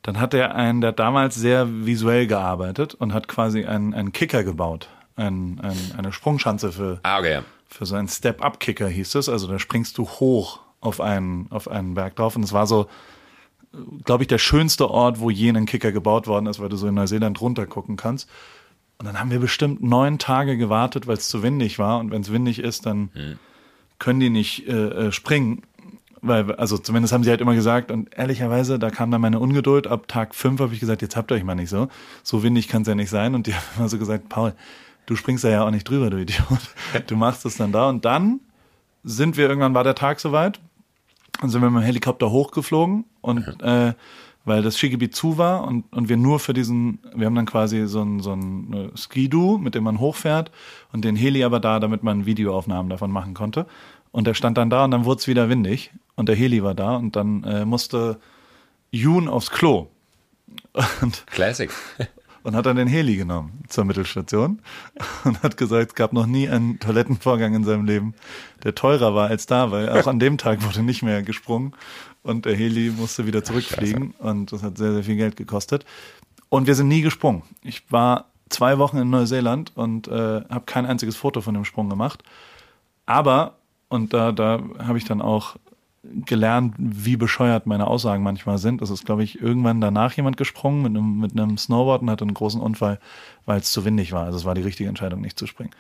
dann hat er einen, der hat damals sehr visuell gearbeitet und hat quasi einen, einen Kicker gebaut. Ein, ein, eine Sprungschanze für, Ah, okay. für so einen Step-Up-Kicker hieß es. Also da springst du hoch auf einen, auf einen Berg drauf. Und es war so, glaube ich, der schönste Ort, wo je ein Kicker gebaut worden ist, weil du so in Neuseeland runter gucken kannst. Und dann haben wir bestimmt neun Tage gewartet, weil es zu windig war. Und wenn es windig ist, dann können die nicht äh, äh, springen. Weil, also zumindest haben sie halt immer gesagt, und ehrlicherweise, da kam dann meine Ungeduld. Ab Tag fünf habe ich gesagt, jetzt habt ihr euch mal nicht so. So windig kann es ja nicht sein. Und die haben immer so gesagt, Paul, du springst da ja auch nicht drüber, du Idiot. Du machst es dann da. Und dann sind wir, irgendwann war der Tag soweit. Dann sind wir mit dem Helikopter hochgeflogen und äh, weil das Skigebiet zu war und, und wir nur für diesen, wir haben dann quasi so ein, so ein äh, Ski-Doo, mit dem man hochfährt und den Heli aber da, damit man Videoaufnahmen davon machen konnte. Und der stand dann da und dann wurde es wieder windig und der Heli war da und dann äh, musste Jun aufs Klo. Und Classic. und hat dann den Heli genommen zur Mittelstation und hat gesagt, es gab noch nie einen Toilettenvorgang in seinem Leben, der teurer war als da, weil auch an dem Tag wurde nicht mehr gesprungen und der Heli musste wieder zurückfliegen und das hat sehr, sehr viel Geld gekostet. Und wir sind nie gesprungen. Ich war zwei Wochen in Neuseeland und äh, habe kein einziges Foto von dem Sprung gemacht. Aber, und da, da habe ich dann auch gelernt, wie bescheuert meine Aussagen manchmal sind. Es ist, glaube ich, irgendwann danach jemand gesprungen mit einem, mit einem Snowboard und hatte einen großen Unfall, weil es zu windig war. Also es war die richtige Entscheidung, nicht zu springen,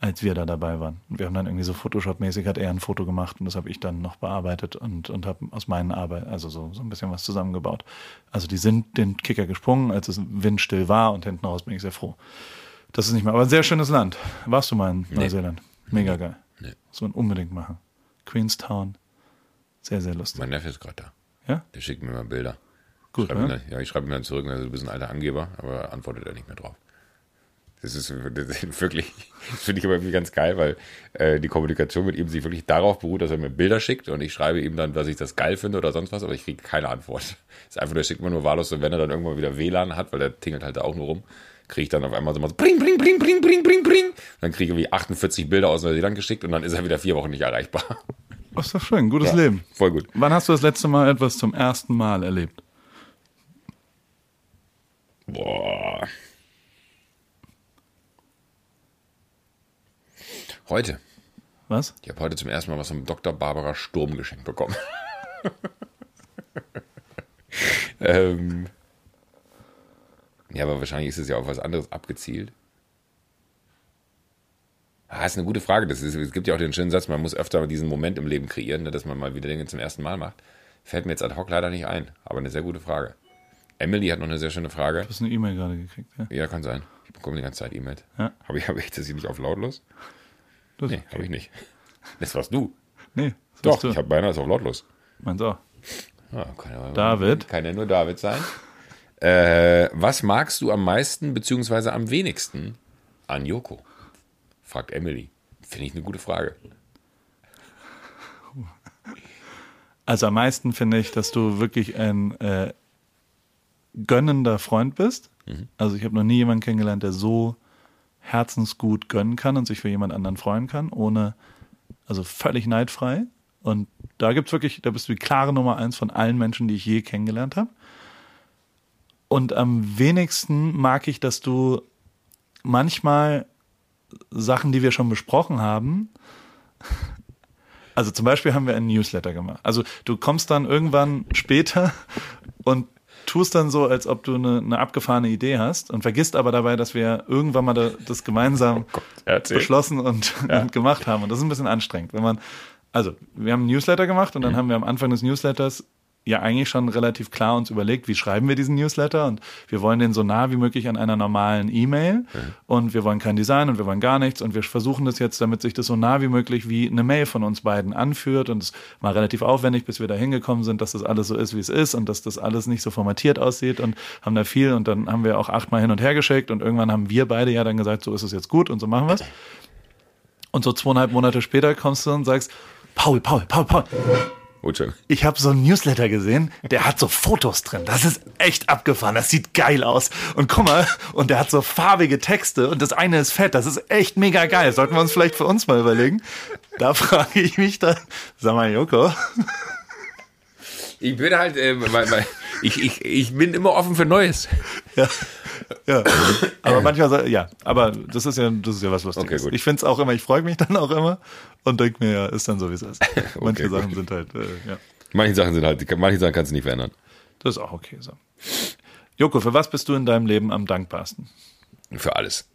als wir da dabei waren. Und wir haben dann irgendwie so Photoshop-mäßig, hat er ein Foto gemacht und das habe ich dann noch bearbeitet und, und habe aus meinen Arbeit, also so, so ein bisschen was zusammengebaut. Also die sind den Kicker gesprungen, als es windstill war und hinten raus bin ich sehr froh. Das ist nicht mehr, aber ein sehr schönes Land. Warst du mal in Neuseeland? Mega geil. Nee. Muss man unbedingt machen. Queenstown. Sehr, sehr lustig. Mein Neffe ist gerade da. Ja? Der schickt mir mal Bilder. Gut, Schreib ihm ne? dann, ja, ich schreibe ihm dann zurück, also du bist ein alter Angeber, aber antwortet er nicht mehr drauf. Das ist, das ist wirklich, das finde ich aber irgendwie ganz geil, weil äh, die Kommunikation mit ihm sich wirklich darauf beruht, dass er mir Bilder schickt und ich schreibe ihm dann, dass ich das geil finde oder sonst was, aber ich kriege keine Antwort. Es ist einfach, der schickt mir nur wahllos und wenn er dann irgendwann wieder WLAN hat, weil der tingelt halt da auch nur rum, kriege ich dann auf einmal so mal so bring, bring, bring, bring, bring, bring, bring. Dann kriege ich irgendwie 48 Bilder aus Neuseeland geschickt und dann ist er wieder vier Wochen nicht erreichbar. Das ist doch schön, gutes Ja, Leben. Voll gut. Wann hast du das letzte Mal etwas zum ersten Mal erlebt? Boah. Heute. Was? Ich habe heute zum ersten Mal was vom Dr. Barbara Sturm geschenkt bekommen. ähm, ja, aber wahrscheinlich ist es ja auf was anderes abgezielt. Ah, ist eine gute Frage. Das ist, es gibt ja auch den schönen Satz, man muss öfter diesen Moment im Leben kreieren, ne, dass man mal wieder Dinge zum ersten Mal macht. Fällt mir jetzt ad hoc leider nicht ein, aber eine sehr gute Frage. Emily hat noch eine sehr schöne Frage. Du hast eine E-Mail gerade gekriegt, ja? Ja, kann sein. Ich bekomme die ganze Zeit E-Mails. Ja. Habe ich, hab ich das hier nicht auf lautlos? Das Nee, habe ich nicht. Das warst du. Nee, das Doch, du. ich habe beinahe das auf lautlos. Meins auch. Ah, kann ja, David? Kann ja nur David sein. Äh, was magst du am meisten beziehungsweise am wenigsten an Joko? Fragt Emily. Finde ich eine gute Frage. Also am meisten finde ich, dass du wirklich ein äh, gönnender Freund bist. Also ich habe noch nie jemanden kennengelernt, der so herzensgut gönnen kann und sich für jemand anderen freuen kann, ohne, also völlig neidfrei. Und da gibt's wirklich, da bist du die klare Nummer eins von allen Menschen, die ich je kennengelernt habe. Und am wenigsten mag ich, dass du manchmal Sachen, die wir schon besprochen haben, also zum Beispiel haben wir einen Newsletter gemacht. Also du kommst dann irgendwann später und tust dann so, als ob du eine, eine abgefahrene Idee hast und vergisst aber dabei, dass wir irgendwann mal da, das gemeinsam erzähl. beschlossen und, und gemacht haben. Und das ist ein bisschen anstrengend, wenn man, also wir haben einen Newsletter gemacht und dann haben wir am Anfang des Newsletters ja eigentlich schon relativ klar uns überlegt, wie schreiben wir diesen Newsletter? Und wir wollen den so nah wie möglich an einer normalen E-Mail. Und wir wollen kein Design und wir wollen gar nichts. Und wir versuchen das jetzt, damit sich das so nah wie möglich wie eine Mail von uns beiden anführt. Und es war relativ aufwendig, bis wir da hingekommen sind, dass das alles so ist, wie es ist und dass das alles nicht so formatiert aussieht und haben da viel. Und dann haben wir auch achtmal hin und her geschickt. Und irgendwann haben wir beide ja dann gesagt, so ist es jetzt gut und so machen wir es. Und so zweieinhalb Monate später kommst du und sagst, Paul, Paul, Paul, Paul, Gut schon. ich habe so einen Newsletter gesehen, der hat so Fotos drin. Das ist echt abgefahren. Das sieht geil aus. Und guck mal, und der hat so farbige Texte und das eine ist fett. Das ist echt mega geil. Sollten wir uns vielleicht für uns mal überlegen. Da frage ich mich dann, sag mal, Joko, Ich bin halt, äh, mein, mein, ich, ich, ich bin immer offen für Neues. ja, ja. Aber manchmal, ja, aber das ist ja, das ist ja was Lustiges. Okay, gut. Ich finde es auch immer, ich freue mich dann auch immer und denke mir, ja, ist dann so, wie es ist. Manche gut. Sachen sind halt, äh, ja. Manche Sachen sind halt, manche Sachen kannst du nicht verändern. Das ist auch okay so. Joko, für was bist du in deinem Leben am dankbarsten? Für alles.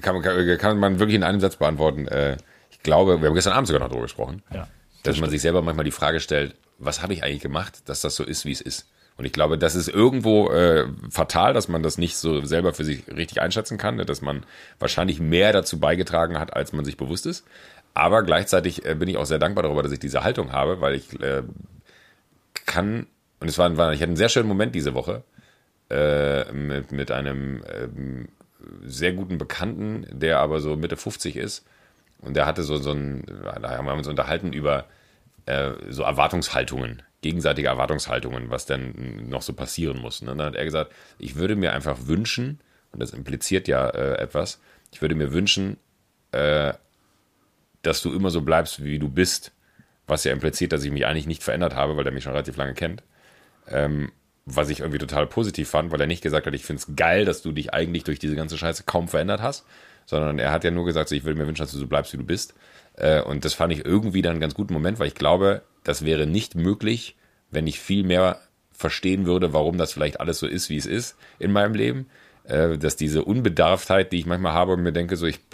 Kann, man- kann, kann man wirklich in einem Satz beantworten. Äh, ich glaube, wir haben gestern Abend sogar noch darüber gesprochen, Ja. dass man sich selber manchmal die Frage stellt, was habe ich eigentlich gemacht, dass das so ist, wie es ist. Und ich glaube, das ist irgendwo äh, fatal, dass man das nicht so selber für sich richtig einschätzen kann, ne? dass man wahrscheinlich mehr dazu beigetragen hat, als man sich bewusst ist. Aber gleichzeitig äh, bin ich auch sehr dankbar darüber, dass ich diese Haltung habe, weil ich äh, kann, und es war, war, ich hatte einen sehr schönen Moment diese Woche äh, mit, mit einem ähm, sehr guten Bekannten, der aber so Mitte 50 ist. Und der hatte so, so ein, da haben wir uns unterhalten über äh, so Erwartungshaltungen, gegenseitige Erwartungshaltungen, was denn noch so passieren muss. Ne? Und dann hat er gesagt, ich würde mir einfach wünschen, und das impliziert ja äh, etwas, ich würde mir wünschen, äh, dass du immer so bleibst, wie du bist, was ja impliziert, dass ich mich eigentlich nicht verändert habe, weil er mich schon relativ lange kennt. Ähm, was ich irgendwie total positiv fand, weil er nicht gesagt hat, ich finde es geil, dass du dich eigentlich durch diese ganze Scheiße kaum verändert hast, sondern er hat ja nur gesagt, so, ich würde mir wünschen, dass du so bleibst, wie du bist. Äh, und das fand ich irgendwie dann einen ganz guten Moment, weil ich glaube, das wäre nicht möglich, wenn ich viel mehr verstehen würde, warum das vielleicht alles so ist, wie es ist in meinem Leben. Äh, dass diese Unbedarftheit, die ich manchmal habe und mir denke, so ich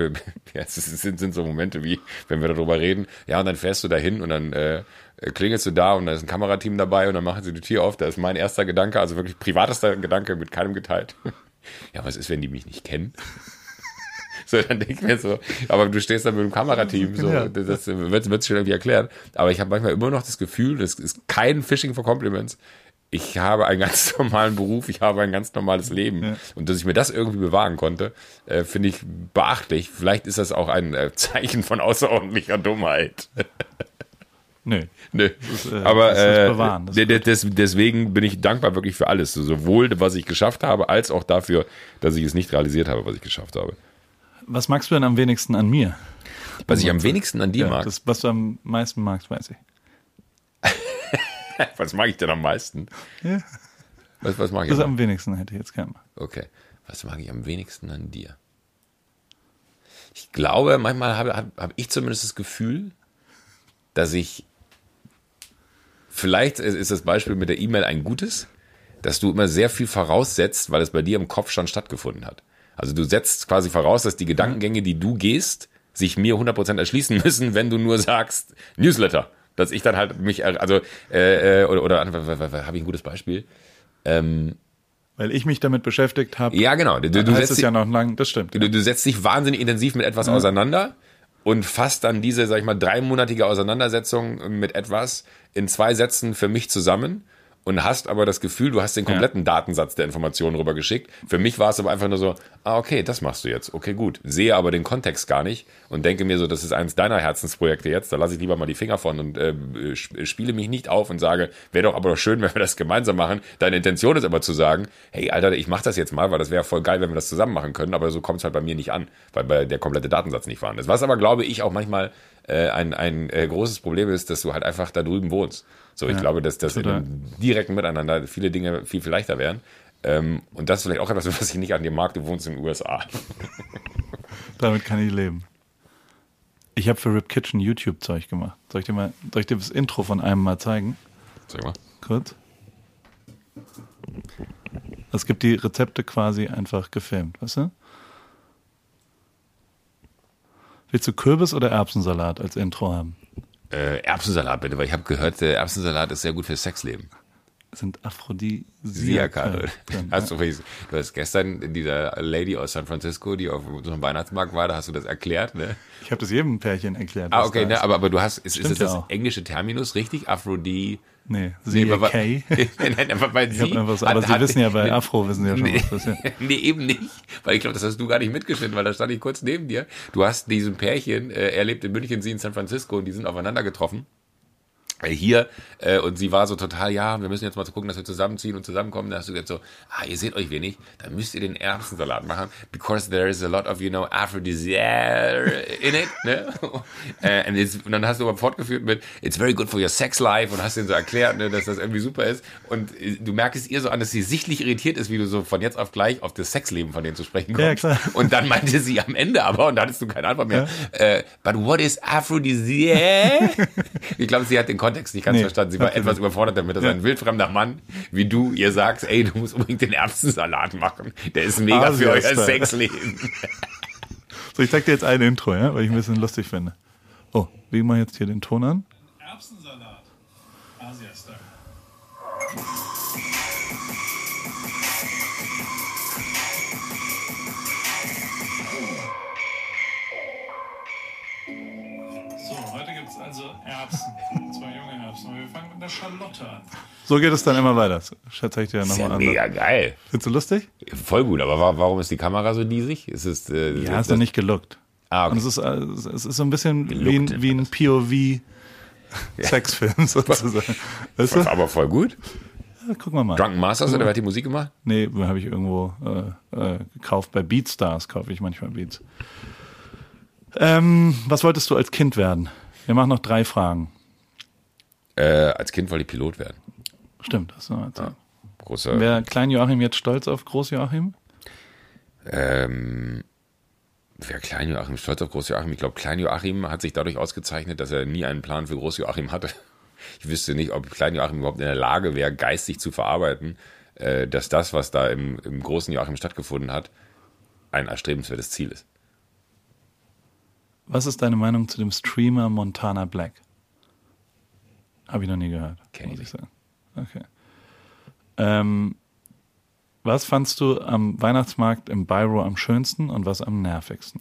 ja, es sind, sind so Momente wie, wenn wir darüber reden, ja, und dann fährst du dahin und dann äh, klingelst du da und da ist ein Kamerateam dabei und dann machen sie die Tür auf. Da ist mein erster Gedanke, also wirklich privatester Gedanke, mit keinem geteilt. ja, was ist, wenn die mich nicht kennen? So, dann denke ich mir so, aber du stehst da mit dem Kamerateam, so, Ja. das wird, wird schon irgendwie erklärt. Aber ich habe manchmal immer noch das Gefühl, das ist kein Phishing for Compliments. Ich habe einen ganz normalen Beruf, ich habe ein ganz normales Leben. Ja. Und dass ich mir das irgendwie bewahren konnte, äh, finde ich beachtlich. Vielleicht ist das auch ein äh, Zeichen von außerordentlicher Dummheit. Nö. Nö. ist, äh, Aber das äh, bewahren, das ist de- de- des, deswegen bin ich dankbar wirklich für alles. Sowohl, was ich geschafft habe, als auch dafür, dass ich es nicht realisiert habe, was ich geschafft habe. Was magst du denn am wenigsten an mir? Was ich am wenigsten an dir Ja, mag. das, was du am meisten magst, weiß ich. was mag ich denn am meisten? Ja. Was, was mag ich Das am am wenigsten hätte ich jetzt gerne. Okay. Was mag ich am wenigsten an dir? Ich glaube, manchmal habe hab, hab ich zumindest das Gefühl, dass ich vielleicht ist das Beispiel mit der E-Mail ein gutes, dass du immer sehr viel voraussetzt, weil es bei dir im Kopf schon stattgefunden hat. Also du setzt quasi voraus, dass die Gedankengänge, die du gehst, sich mir 100% erschließen müssen, wenn du nur sagst Newsletter. Dass ich dann halt mich, also, äh, äh, oder, oder habe ich ein gutes Beispiel? Weil ich mich damit beschäftigt habe. Ja, genau. Du, du, setzt es dich- ja noch lang, das stimmt. Du, du setzt dich wahnsinnig intensiv mit etwas auseinander und fasst dann diese, sag ich mal, dreimonatige Auseinandersetzung mit etwas in zwei Sätzen für mich zusammen und hast aber das Gefühl, du hast den kompletten Datensatz der Informationen rübergeschickt. Für mich war es aber einfach nur so, ah, okay, das machst du jetzt. Okay, gut. Sehe aber den Kontext gar nicht und denke mir so, das ist eines deiner Herzensprojekte jetzt, da lasse ich lieber mal die Finger von und äh, sp- spiele mich nicht auf und sage, wäre doch aber doch schön, wenn wir das gemeinsam machen. Deine Intention ist aber zu sagen, hey, Alter, ich mach das jetzt mal, weil das wäre voll geil, wenn wir das zusammen machen können, aber so kommt es halt bei mir nicht an, weil bei der komplette Datensatz nicht vorhanden ist. Was aber, glaube ich, auch manchmal äh, ein, ein äh, großes Problem ist, dass du halt einfach da drüben wohnst. So, ich glaube, dass das in total. einem direkten Miteinander viele Dinge viel, viel leichter wären. Ähm, und das ist vielleicht auch etwas, was ich nicht an dir mag. Du wohnst in den USA. Damit kann ich leben. Ich habe für Rip Kitchen YouTube-Zeug gemacht. Soll ich, dir mal, soll ich dir das Intro von einem mal zeigen? Sag mal. Kurz. Es gibt die Rezepte quasi einfach gefilmt, weißt du? Willst du Kürbis oder Erbsensalat als Intro haben? Äh, Erbsensalat bitte, weil ich habe gehört, der Erbsensalat ist sehr gut fürs Sexleben. Das sind Aphrodisiaka. Hast du, du hast gestern dieser Lady aus San Francisco, die auf so einem Weihnachtsmarkt war, da hast du das erklärt, ne? Ich habe das jedem Pärchen erklärt. Ah, okay, ne, aber, aber du hast, ist, ist das das ja auch. englische Terminus richtig? Aphrodie? Nee, Nee, sie aber- Kay. Nein, aber hab sie einfach so, hat- aber Sie hat- wissen ja, bei Afro wissen Sie ja schon, Nee, was das ist. nee, eben nicht. Weil ich glaube, das hast du gar nicht mitgeschnitten, weil da stand ich kurz neben dir. Du hast diesen Pärchen, äh, er lebt in München, sie in San Francisco und die sind aufeinander getroffen. Hier, äh, und sie war so total, ja, wir müssen jetzt mal gucken, dass wir zusammenziehen und zusammenkommen. Da hast du gesagt so, ah, ihr seht euch wenig, dann müsst ihr den Erbsensalat machen, because there is a lot of, you know, aphrodisiac in it, ne? Äh, und, dann hast du aber fortgeführt mit, it's very good for your sex life und hast denen so erklärt, ne, dass das irgendwie super ist. Und äh, du merkst es ihr so an, dass sie sichtlich irritiert ist, wie du so von jetzt auf gleich auf das Sexleben von denen zu sprechen kommst. Ja, klar. Und dann meinte sie am Ende aber, und da hattest du keine Antwort mehr, äh, but what is aphrodisiac? ich glaube, sie hat den Kontext nicht ganz Nee, verstanden. Sie war natürlich. etwas überfordert damit, dass Ja. ein wildfremder Mann wie du ihr sagst, ey, du musst unbedingt den Erbsensalat machen. Der ist mega für euer. Sexleben. So, ich zeig dir jetzt ein Intro, ja, weil ich ein bisschen lustig finde. Oh, wie mache ich jetzt hier den Ton an? Wir der Schalotte an. So geht es dann immer weiter. Das zeige ich dir Ist ja nochmal an. mega geil. Findest du lustig? Voll gut, aber wa- warum ist die Kamera so diesig? Ist es, äh, Ja, ist hast du nicht gelookt. Ah, okay. Und es ist, äh, es ist so ein bisschen wie Geluckt ein, wie ein POV-Sexfilm sozusagen. Weißt du? aber voll gut. Ja, guck mal mal. Drunken Masters oder wer hat die Musik gemacht? Nee, habe ich irgendwo äh, äh, gekauft. Bei Beatstars kaufe ich manchmal Beats. Ähm, was wolltest du als Kind werden? Wir machen noch drei Fragen. Äh, als Kind wollte ich Pilot werden. Stimmt, das noch erzählt. großer. Wäre Klein Joachim jetzt stolz auf Groß Joachim? Ähm, wer Klein Joachim stolz auf Groß Joachim? Ich glaube, Klein Joachim hat sich dadurch ausgezeichnet, dass er nie einen Plan für Groß Joachim hatte. Ich wüsste nicht, ob Klein Joachim überhaupt in der Lage wäre, geistig zu verarbeiten, äh, dass das, was da im, im großen Joachim stattgefunden hat, ein erstrebenswertes Ziel ist. Was ist deine Meinung zu dem Streamer Montana Black? Habe ich noch nie gehört, Kenn muss ich sagen. Okay. Ähm, was fandst du am Weihnachtsmarkt im Byro am schönsten und was am nervigsten?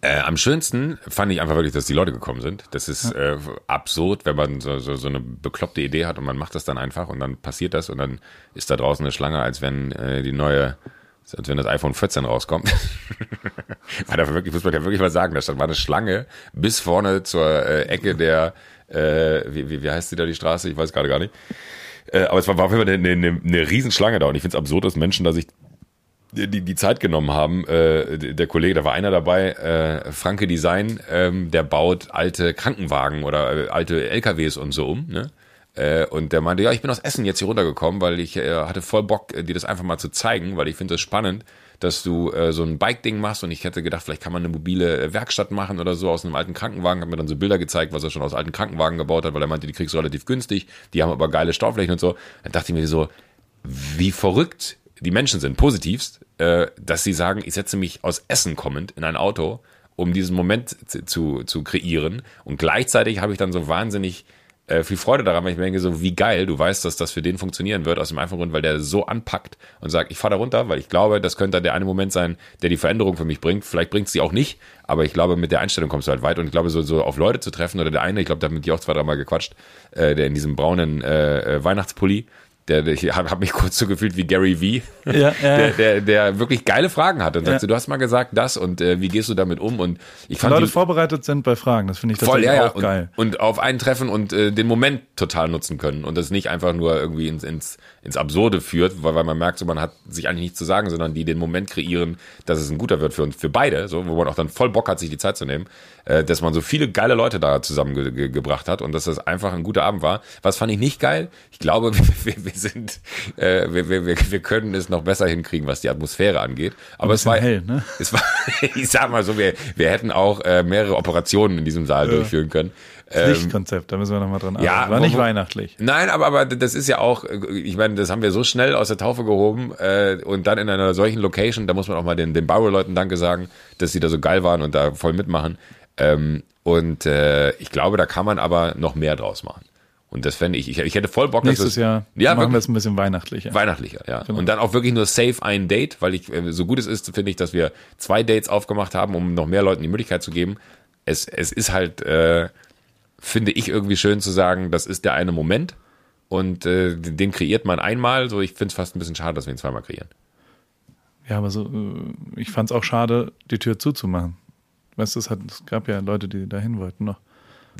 Äh, am schönsten fand ich einfach wirklich, dass die Leute gekommen sind. Das ist äh, absurd, wenn man so, so, so eine bekloppte Idee hat und man macht das dann einfach und dann passiert das und dann ist da draußen eine Schlange, als wenn äh, die neue, als wenn das iPhone 14 rauskommt. war da wirklich, muss man ja wirklich mal sagen, da stand, war eine Schlange bis vorne zur äh, Ecke der, äh, wie, wie, heißt die da die Straße? Ich weiß gerade gar nicht. Äh, aber es war, war auf jeden Fall eine, eine, eine Riesenschlange da und ich finde es absurd, dass Menschen da sich die, die Zeit genommen haben. Äh, der Kollege, da war einer dabei, äh, Franke Design, ähm, der baut alte Krankenwagen oder äh, alte LKWs und so um. Ne? Äh, und der meinte, ja, ich bin aus Essen jetzt hier runtergekommen, weil ich äh, hatte voll Bock, äh, dir das einfach mal zu zeigen, weil ich finde das spannend, dass du äh, so ein Bike-Ding machst und ich hätte gedacht, vielleicht kann man eine mobile äh, Werkstatt machen oder so aus einem alten Krankenwagen. Hat mir dann so Bilder gezeigt, was er schon aus alten Krankenwagen gebaut hat, weil er meinte, die kriegst du relativ günstig, die haben aber geile Stauflächen und so. Dann dachte ich mir so, wie verrückt die Menschen sind, positivst, äh, dass sie sagen, ich setze mich aus Essen kommend in ein Auto, um diesen Moment zu, zu, zu kreieren. Und gleichzeitig habe ich dann so wahnsinnig äh, viel Freude daran, weil ich mir denke, so wie geil, du weißt, dass das für den funktionieren wird, aus dem einfachen Grund, weil der so anpackt und sagt, ich fahre da runter, weil ich glaube, das könnte der eine Moment sein, der die Veränderung für mich bringt. Vielleicht bringt sie auch nicht, aber ich glaube, mit der Einstellung kommst du halt weit und ich glaube, so, so auf Leute zu treffen oder der eine, ich glaube, da haben die auch zwei, dreimal gequatscht, äh, der in diesem braunen äh, äh, Weihnachtspulli, der, ich habe hab mich kurz so gefühlt wie Gary V, Ja, ja. der, der, der wirklich geile Fragen hat und Ja. sagte, du hast mal gesagt das und äh, wie gehst du damit um und ich fand Leute die, vorbereitet sind bei Fragen, das finde ich voll ja auch und, geil. und auf einen treffen und äh, den Moment total nutzen können und das nicht einfach nur irgendwie ins, ins, ins Absurde führt, weil, weil man merkt, so man hat sich eigentlich nichts zu sagen, sondern die den Moment kreieren, dass es ein guter wird für uns, für beide, so wo man auch dann voll Bock hat, sich die Zeit zu nehmen, äh, dass man so viele geile Leute da zusammengebracht ge hat und dass das einfach ein guter Abend war. Was fand ich nicht geil? Ich glaube, wir, wir sind, äh, wir, wir, wir wir können es noch besser hinkriegen, was die Atmosphäre angeht. Aber es war hell, ne? Es war, ich sag mal so, wir, wir hätten auch äh, mehrere Operationen in diesem Saal durchführen können. Ähm, Lichtkonzept, da müssen wir nochmal dran ja, arbeiten. War wo- nicht wo- weihnachtlich. Nein, aber, aber das ist ja auch, äh, ich meine, das haben wir so schnell aus der Taufe gehoben äh, und dann in einer solchen Location, da muss man auch mal den, den Bauer-Leuten Danke sagen, dass sie da so geil waren und da voll mitmachen. Ähm, und äh, ich glaube, da kann man aber noch mehr draus machen. Und das fände ich, ich, ich hätte voll Bock, dass Nächstes das, Jahr ja, machen wir es ein bisschen weihnachtlicher. weihnachtlicher, ja. Genau. Und dann auch wirklich nur safe ein Date, weil ich, äh, so gut es ist, finde ich, dass wir zwei Dates aufgemacht haben, um noch mehr Leuten die Möglichkeit zu geben. Es, es ist halt, äh, finde ich irgendwie schön zu sagen, das ist der eine Moment und äh, den kreiert man einmal. So, ich finde es fast ein bisschen schade, dass wir ihn zweimal kreieren. Ja, aber so, äh, ich fand es auch schade, die Tür zuzumachen. Weißt du, es, hat, es gab ja Leute, die dahin wollten noch.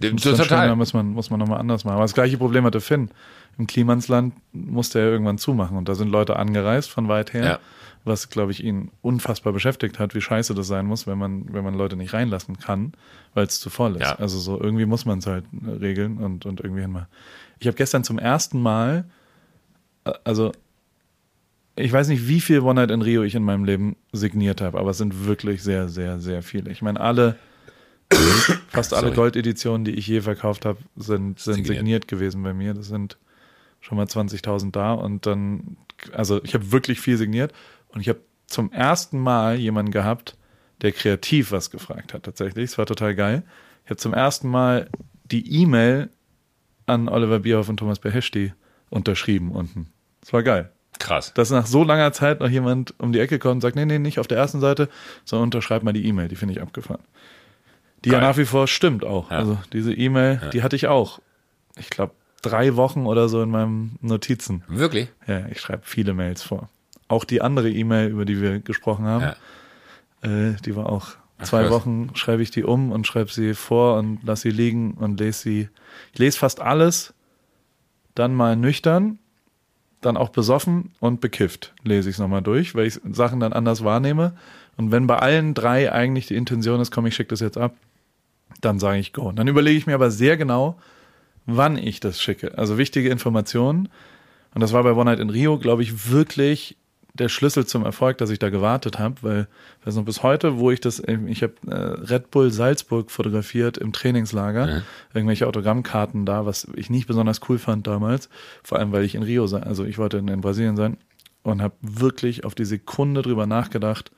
D- Und dann Total. muss man, muss man nochmal anders machen. Aber das gleiche Problem hatte Finn. Im Klimansland musste er irgendwann zumachen und da sind Leute angereist von weit her, Ja. was, glaube ich, ihn unfassbar beschäftigt hat, wie scheiße das sein muss, wenn man, wenn man Leute nicht reinlassen kann, weil es zu voll ist. Ja. Also so irgendwie muss man es halt regeln und, und irgendwie hinmachen. Ich habe gestern zum ersten Mal, äh, also ich weiß nicht, wie viel One Night in Rio ich in meinem Leben signiert habe, aber es sind wirklich sehr, sehr, sehr viele. Ich meine, alle, fast alle. Goldeditionen, die ich je verkauft habe, sind, sind Signiert. signiert. gewesen bei mir. Das sind schon mal 20.000 da und dann, also ich habe wirklich viel signiert und ich habe zum ersten Mal jemanden gehabt, der kreativ was gefragt hat tatsächlich. Es war total geil. Ich habe zum ersten Mal die E-Mail an Oliver Bierhoff und Thomas Beheshti unterschrieben unten. Das war geil Krass. dass nach so langer Zeit noch jemand um die Ecke kommt und sagt, nee, nee, nicht auf der ersten Seite, sondern unterschreib mal die E-Mail, die finde ich abgefahren. Die ja Geil. nach wie vor stimmt auch. Ja. Also diese E-Mail, die hatte ich auch. Ich glaube, drei Wochen oder so in meinem Notizen. Wirklich? Ja, ich schreibe viele Mails vor. Auch die andere E-Mail, über die wir gesprochen haben, Ja. äh, die war auch zwei krass. Wochen, schreibe ich die um und schreibe sie vor und lass sie liegen und lese sie. Ich lese fast alles, dann mal nüchtern, dann auch besoffen und bekifft lese ich es nochmal durch, weil ich Sachen dann anders wahrnehme. Und wenn bei allen drei eigentlich die Intention ist, komm, ich schicke das jetzt ab, dann sage ich go. Und dann überlege ich mir aber sehr genau, wann ich das schicke. Also wichtige Informationen. Und das war bei One Night in Rio, glaube ich, wirklich der Schlüssel zum Erfolg, dass ich da gewartet habe, weil, weiß noch, bis heute, wo ich das, ich habe äh, Red Bull Salzburg fotografiert im Trainingslager, Mhm. irgendwelche Autogrammkarten da, was ich nicht besonders cool fand damals, vor allem, weil ich in Rio sein, also ich wollte in, in Brasilien sein und habe wirklich auf die Sekunde drüber nachgedacht,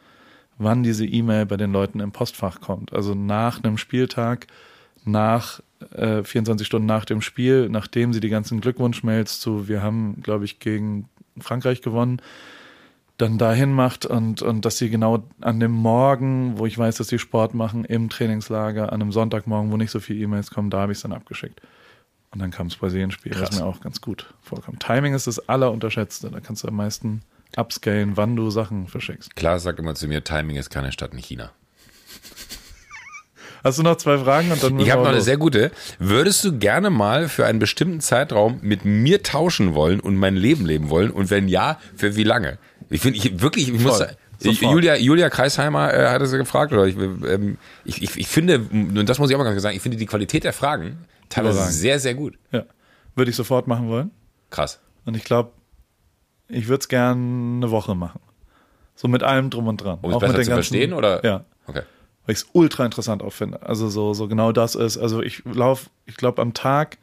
wann diese E-Mail bei den Leuten im Postfach kommt. Also nach einem Spieltag, nach äh, 24 Stunden nach dem Spiel, nachdem sie die ganzen Glückwunschmails zu, wir haben, glaube ich, gegen Frankreich gewonnen, dann dahin macht und, und dass sie genau an dem Morgen, wo ich weiß, dass sie Sport machen, im Trainingslager, an einem Sonntagmorgen, wo nicht so viele E-Mails kommen, da habe ich es dann abgeschickt. Und dann kam das Brasilien-Spiel, das Krass. mir auch ganz gut vorkommt. Timing ist das Allerunterschätzte. Da kannst du am meisten upscalen, wann du Sachen verschickst. Klar sagt immer zu mir, Timing ist keine Stadt in China. Hast du noch zwei Fragen? Und dann Ich habe noch eine los. sehr gute. Würdest du gerne mal für einen bestimmten Zeitraum mit mir tauschen wollen und mein Leben leben wollen? Und wenn ja, für wie lange? Ich finde, ich wirklich, ich muss Sofort. Julia, Julia Kreisheimer äh, hat es gefragt, oder ich, ähm, ich, ich, ich finde, und das muss ich auch mal ganz sagen, ich finde die Qualität der Fragen teilweise sehr, sehr gut. Ja. Würde ich sofort machen wollen. Krass. Und ich glaube, ich würde es gern eine Woche machen. So mit allem drum und dran. Um es besser zu verstehen, oder? Ja. Okay. Weil ich es ultra interessant auch finde. Also so, so genau das ist. Also ich laufe, ich glaube, am Tag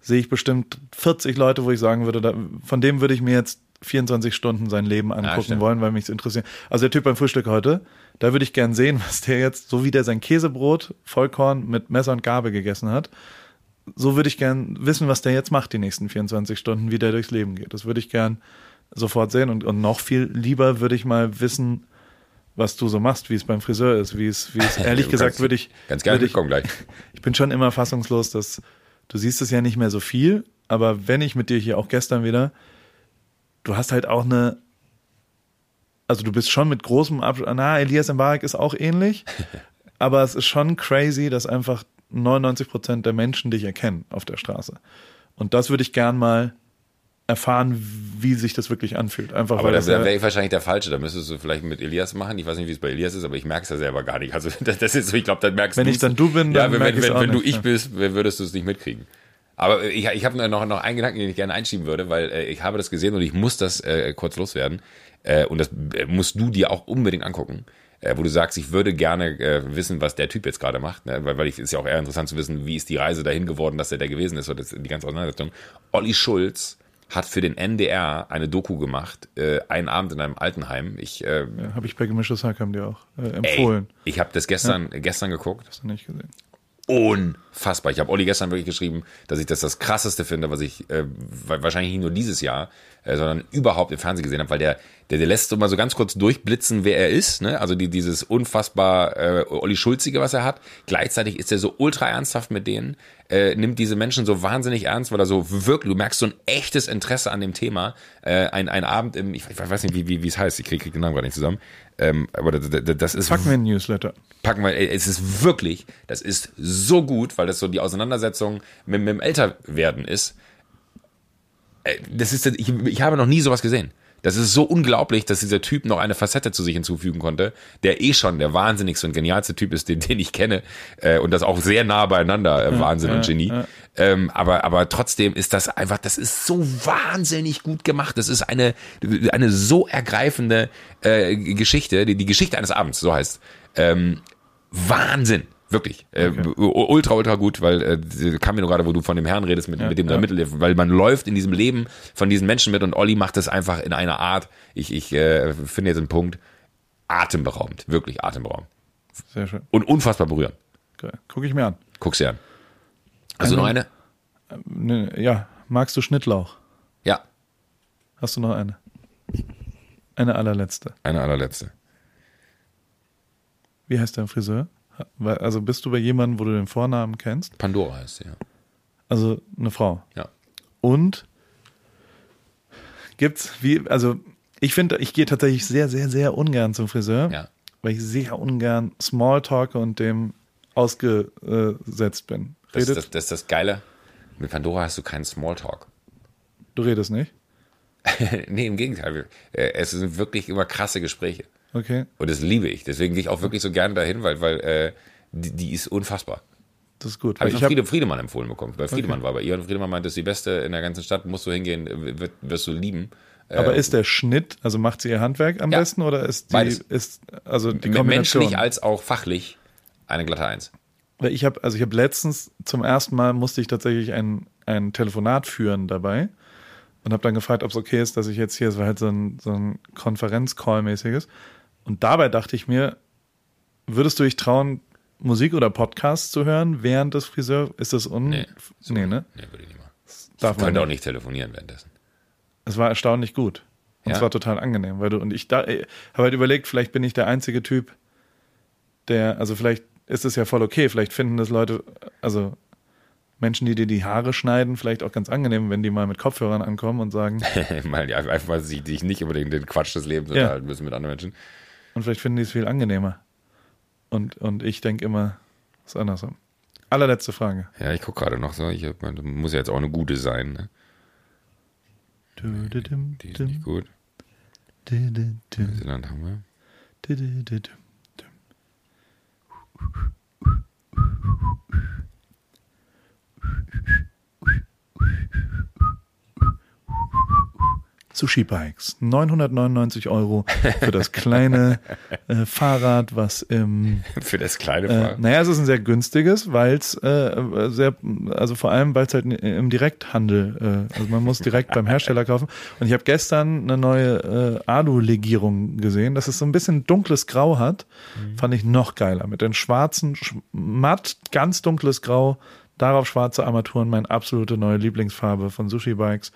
sehe ich bestimmt 40 Leute, wo ich sagen würde, da, von dem würde ich mir jetzt 24 Stunden sein Leben angucken stimmt. wollen, weil mich es interessiert. Also der Typ beim Frühstück heute, da würde ich gern sehen, was der jetzt, so wie der sein Käsebrot, Vollkorn mit Messer und Gabel gegessen hat, so würde ich gern wissen, was der jetzt macht die nächsten 24 Stunden, wie der durchs Leben geht. Das würde ich gern sofort sehen und, und noch viel lieber würde ich mal wissen, was du so machst, wie es beim Friseur ist, wie es, wie es ehrlich gesagt würde ich, Ganz gerne ich, kommen gleich. ich bin schon immer fassungslos, dass du siehst es ja nicht mehr so viel, aber wenn ich mit dir hier auch gestern wieder, du hast halt auch eine, also du bist schon mit großem Abstand, na, Elias Mbarek ist auch ähnlich, aber es ist schon crazy, dass einfach 99 Prozent der Menschen dich erkennen auf der Straße. Und das würde ich gern mal erfahren, wie sich das wirklich anfühlt. Einfach Aber weil da das wäre wahrscheinlich der Falsche. Da müsstest du vielleicht mit Elias machen. Ich weiß nicht, wie es bei Elias ist, aber ich merke es ja selber gar nicht. Also das, das ist so, ich glaube, dann merkst Wenn du's. ich dann du bin, ja, dann wenn, wenn, wenn, wenn du ich bist, würdest du es nicht mitkriegen. Aber ich, ich habe noch, noch einen Gedanken, den ich gerne einschieben würde, weil äh, ich habe das gesehen und ich muss das äh, kurz loswerden. Äh, und das äh, musst du dir auch unbedingt angucken. Äh, wo du sagst, ich würde gerne äh, wissen, was der Typ jetzt gerade macht, ne? weil, weil ich ist ja auch eher interessant zu wissen, wie ist die Reise dahin geworden, dass er der gewesen ist oder das, die ganze Auseinandersetzung. Olli Schulz hat für den NDR eine Doku gemacht, äh, einen Abend in einem Altenheim. Ich äh, ja, habe ich bei Gemischtes Hack haben dir auch äh, ey, empfohlen. ich habe das gestern gestern geguckt. Hast du nicht gesehen? Unfassbar. Ich habe Olli gestern wirklich geschrieben, dass ich das das krasseste finde, was ich äh, wa- wahrscheinlich nicht nur dieses Jahr, äh, sondern überhaupt im Fernsehen gesehen habe, weil der, der, der lässt so mal so ganz kurz durchblitzen, wer er ist. Ne? Also die, dieses unfassbar äh, Olli Schulzige, was er hat. Gleichzeitig ist er so ultra ernsthaft mit denen, äh, nimmt diese Menschen so wahnsinnig ernst, weil er so wirklich, du merkst so ein echtes Interesse an dem Thema. Äh, ein, ein Abend im, ich, weiß nicht, wie, wie, wie es heißt, ich kriege krieg den Namen gerade nicht zusammen. Ähm, aber das, das, ist Packen wir ein Newsletter. packen wir, es ist wirklich, das ist so gut, weil das so die Auseinandersetzung mit, mit dem Älterwerden ist. Ey, Das ist, ich, ich habe noch nie sowas gesehen. Das ist so unglaublich, dass dieser Typ noch eine Facette zu sich hinzufügen konnte, der eh schon der wahnsinnigste und genialste Typ ist, den, den ich kenne, äh, und das auch sehr nah beieinander, äh, Wahnsinn und Genie. Ähm, aber, aber trotzdem ist das einfach, das ist so wahnsinnig gut gemacht. Das ist eine, eine so ergreifende äh, Geschichte, die, die Geschichte eines Abends, so heißt. Ähm, Wahnsinn. Wirklich. Äh, ultra, ultra gut, weil äh, kam mir nur gerade, wo du von dem Herrn redest, mit, mit dem da ja. Mittel, weil man läuft in diesem Leben von diesen Menschen mit und Olli macht das einfach in einer Art, ich, ich äh, finde jetzt einen Punkt, atemberaubend. Wirklich atemberaubend. Sehr schön. Und unfassbar berührend. Geil. Gucke ich mir an. Guck's dir an. Hast du noch eine? Ne, ja, magst du Schnittlauch? Ja, Hast du noch eine? Eine allerletzte. eine allerletzte. Wie heißt dein Friseur? Also bist du bei jemandem, wo du den Vornamen kennst? Pandora heißt sie, ja. Also eine Frau. Ja. Und gibt's wie, also ich finde, ich gehe tatsächlich sehr, sehr, sehr ungern zum Friseur, Ja. weil ich sehr ungern Smalltalke und dem ausgesetzt bin. Das, das, das ist das Geile. Mit Pandora hast du keinen Smalltalk. du redest nicht? nee, im Gegenteil. Äh, Es sind wirklich immer krasse Gespräche. Okay. Und das liebe ich. Deswegen gehe ich auch wirklich so gerne dahin, weil, weil äh, die, die ist unfassbar. Das ist gut. Habe ich von hab, Friede, Friedemann empfohlen bekommen. Weil Friedemann war bei ihr und Friedemann meinte, das ist die beste in der ganzen Stadt, musst du hingehen, wirst du lieben. aber Äh, ist der Schnitt, also macht sie ihr Handwerk am Ja. besten oder ist die, Beides. ist, also die Kombination? menschlich als auch fachlich eine glatte Eins. Weil ich habe, also ich habe letztens zum ersten Mal musste ich tatsächlich ein, ein Telefonat führen dabei und habe dann gefragt, ob es okay ist, dass ich jetzt hier, es war halt so ein, so ein Konferenz-Call-mäßiges. Und dabei dachte ich mir, würdest du dich trauen, Musik oder Podcasts zu hören während des Friseur? Ist das un... Nee. nee, ne? Nee, würde ich nicht machen. Darf Ich könnte man auch nicht telefonieren währenddessen. Es war erstaunlich gut. Und Ja? es war total angenehm, weil du und ich da habe halt überlegt, vielleicht bin ich der einzige Typ, der, also vielleicht ist es ja voll okay, vielleicht finden das Leute, also Menschen, die dir die Haare schneiden, vielleicht auch ganz angenehm, wenn die mal mit Kopfhörern ankommen und sagen, Mal, einfach weil sie dich nicht unbedingt den Quatsch des Lebens Ja. unterhalten müssen mit anderen Menschen. Und vielleicht finden die es viel angenehmer. Und, und ich denke immer, es ist andersrum. Allerletzte Frage. Ja, ich gucke gerade noch so. Ich hab, muss ja jetzt auch eine gute sein. Ne? Die ist nicht gut. Neuseeland haben wir. Sushi Bikes. 999 Euro für das kleine äh, Fahrrad, was im Für das kleine Äh, Fahrrad. naja, es ist ein sehr günstiges, weil es äh, sehr, also vor allem, weil es halt im Direkthandel, äh, also man muss direkt beim Hersteller kaufen. Und ich habe gestern eine neue äh, Alu-Legierung gesehen, dass es so ein bisschen dunkles Grau hat. Fand ich noch geiler. Mit den schwarzen, sch matt, ganz dunkles Grau, darauf schwarze Armaturen, meine absolute neue Lieblingsfarbe von Sushi Bikes.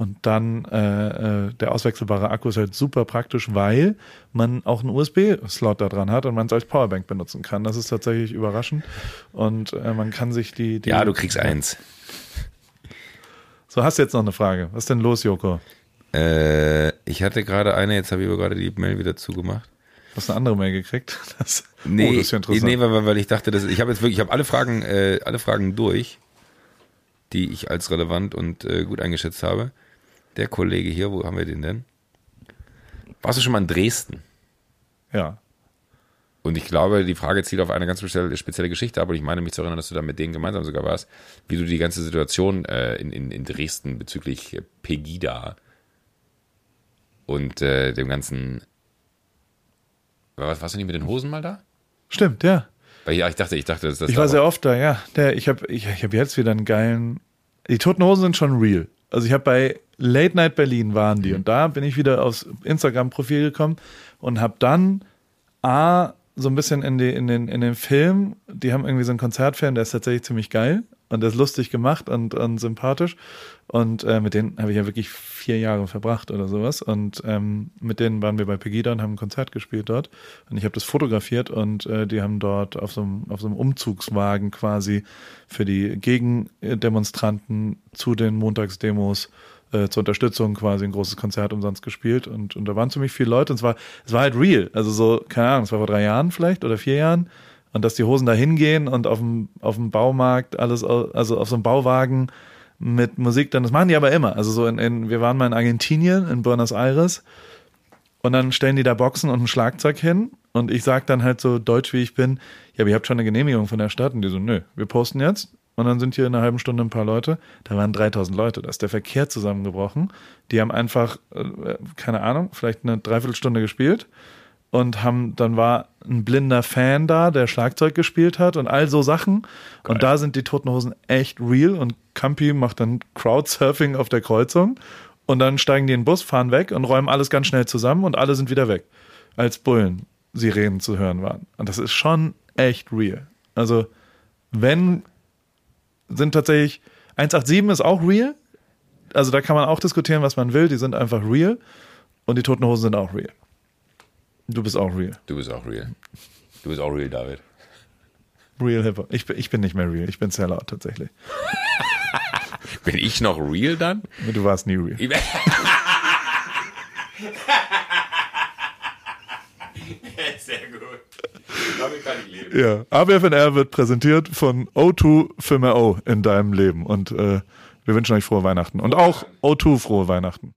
Und dann äh, äh, der auswechselbare Akku ist halt super praktisch, weil man auch einen USB-Slot da dran hat und man es als Powerbank benutzen kann. Das ist tatsächlich überraschend. Und äh, man kann sich die, die. Ja, du kriegst eins. So, hast du jetzt noch eine Frage. Was ist denn los, Joko? Äh, ich hatte gerade eine, jetzt habe ich aber gerade die Mail wieder zugemacht. Hast du eine andere Mail gekriegt? Das, Nee, oh, das ist ja interessant. nee weil, weil ich dachte, dass, ich habe jetzt wirklich, ich habe alle Fragen, äh, alle Fragen durch, die ich als relevant und äh, gut eingeschätzt habe. Der Kollege hier, wo haben wir den denn? Warst du schon mal in Dresden? ja. Und ich glaube, die Frage zielt auf eine ganz spezielle, spezielle Geschichte ab. Und ich meine mich zu erinnern, dass du da mit denen gemeinsam sogar warst, wie du die ganze Situation äh, in, in, in Dresden bezüglich äh, Pegida und äh, dem ganzen. Was, warst du nicht mit den Hosen mal da? Stimmt, ja. Weil ja, ich dachte, ich dachte, dass das. Ich war sehr oft da, ja. Der, ich habe ich, ich hab jetzt wieder einen geilen. Die Toten Hosen sind schon real. Also ich habe bei Late Night Berlin waren Mhm. die und da bin ich wieder aufs Instagram-Profil gekommen und habe dann A, so ein bisschen in, die, in, den, in den Film, die haben irgendwie so einen Konzertfilm, der ist tatsächlich ziemlich geil und der ist lustig gemacht und, und sympathisch. Und äh, mit denen habe ich ja wirklich vier Jahre verbracht oder sowas. Und ähm, mit denen waren wir bei Pegida und haben ein Konzert gespielt dort. Und ich habe das fotografiert und äh, die haben dort auf so, einem, auf so einem Umzugswagen quasi für die Gegendemonstranten zu den Montagsdemos äh, zur Unterstützung quasi ein großes Konzert umsonst gespielt und, und da waren ziemlich viele Leute und es war, es war halt real. Also so, keine Ahnung, es war vor drei Jahren vielleicht oder vier Jahren und dass die Hosen da hingehen und auf dem, auf dem Baumarkt alles, also auf so einem Bauwagen mit Musik dann, das machen die aber immer. Also so in, in wir waren mal in Argentinien, in Buenos Aires und dann stellen die da Boxen und ein Schlagzeug hin und ich sag dann halt so deutsch wie ich bin, ja, aber ihr habt schon eine Genehmigung von der Stadt und die so, nö, wir posten jetzt und dann sind hier in einer halben Stunde ein paar Leute, da waren 3000 Leute, da ist der Verkehr zusammengebrochen, die haben einfach, äh, keine Ahnung, vielleicht eine Dreiviertelstunde gespielt und haben, dann war ein blinder Fan da, der Schlagzeug gespielt hat und all so Sachen. Und da sind die Toten Hosen echt real und Campi macht dann Crowdsurfing auf der Kreuzung und dann steigen die in den Bus, fahren weg und räumen alles ganz schnell zusammen und alle sind wieder weg. Als Bullen Sirenen zu hören waren. Und das ist schon echt real. Also, wenn sind tatsächlich 187 ist auch real. Also da kann man auch diskutieren, was man will. Die sind einfach real. Und die Toten Hosen sind auch real. Du bist auch real. Du bist auch real. Du bist auch real, David. Real Hip-Hop. Ich, bin- ich bin nicht mehr real. Ich bin Sellout tatsächlich. Bin ich noch real dann? Du warst nie real. Sehr gut. Damit kann ich leben. Ja. ABFNR wird präsentiert von O2 für mehr O in deinem Leben. Und äh, wir wünschen euch frohe Weihnachten. Und auch O2 frohe Weihnachten.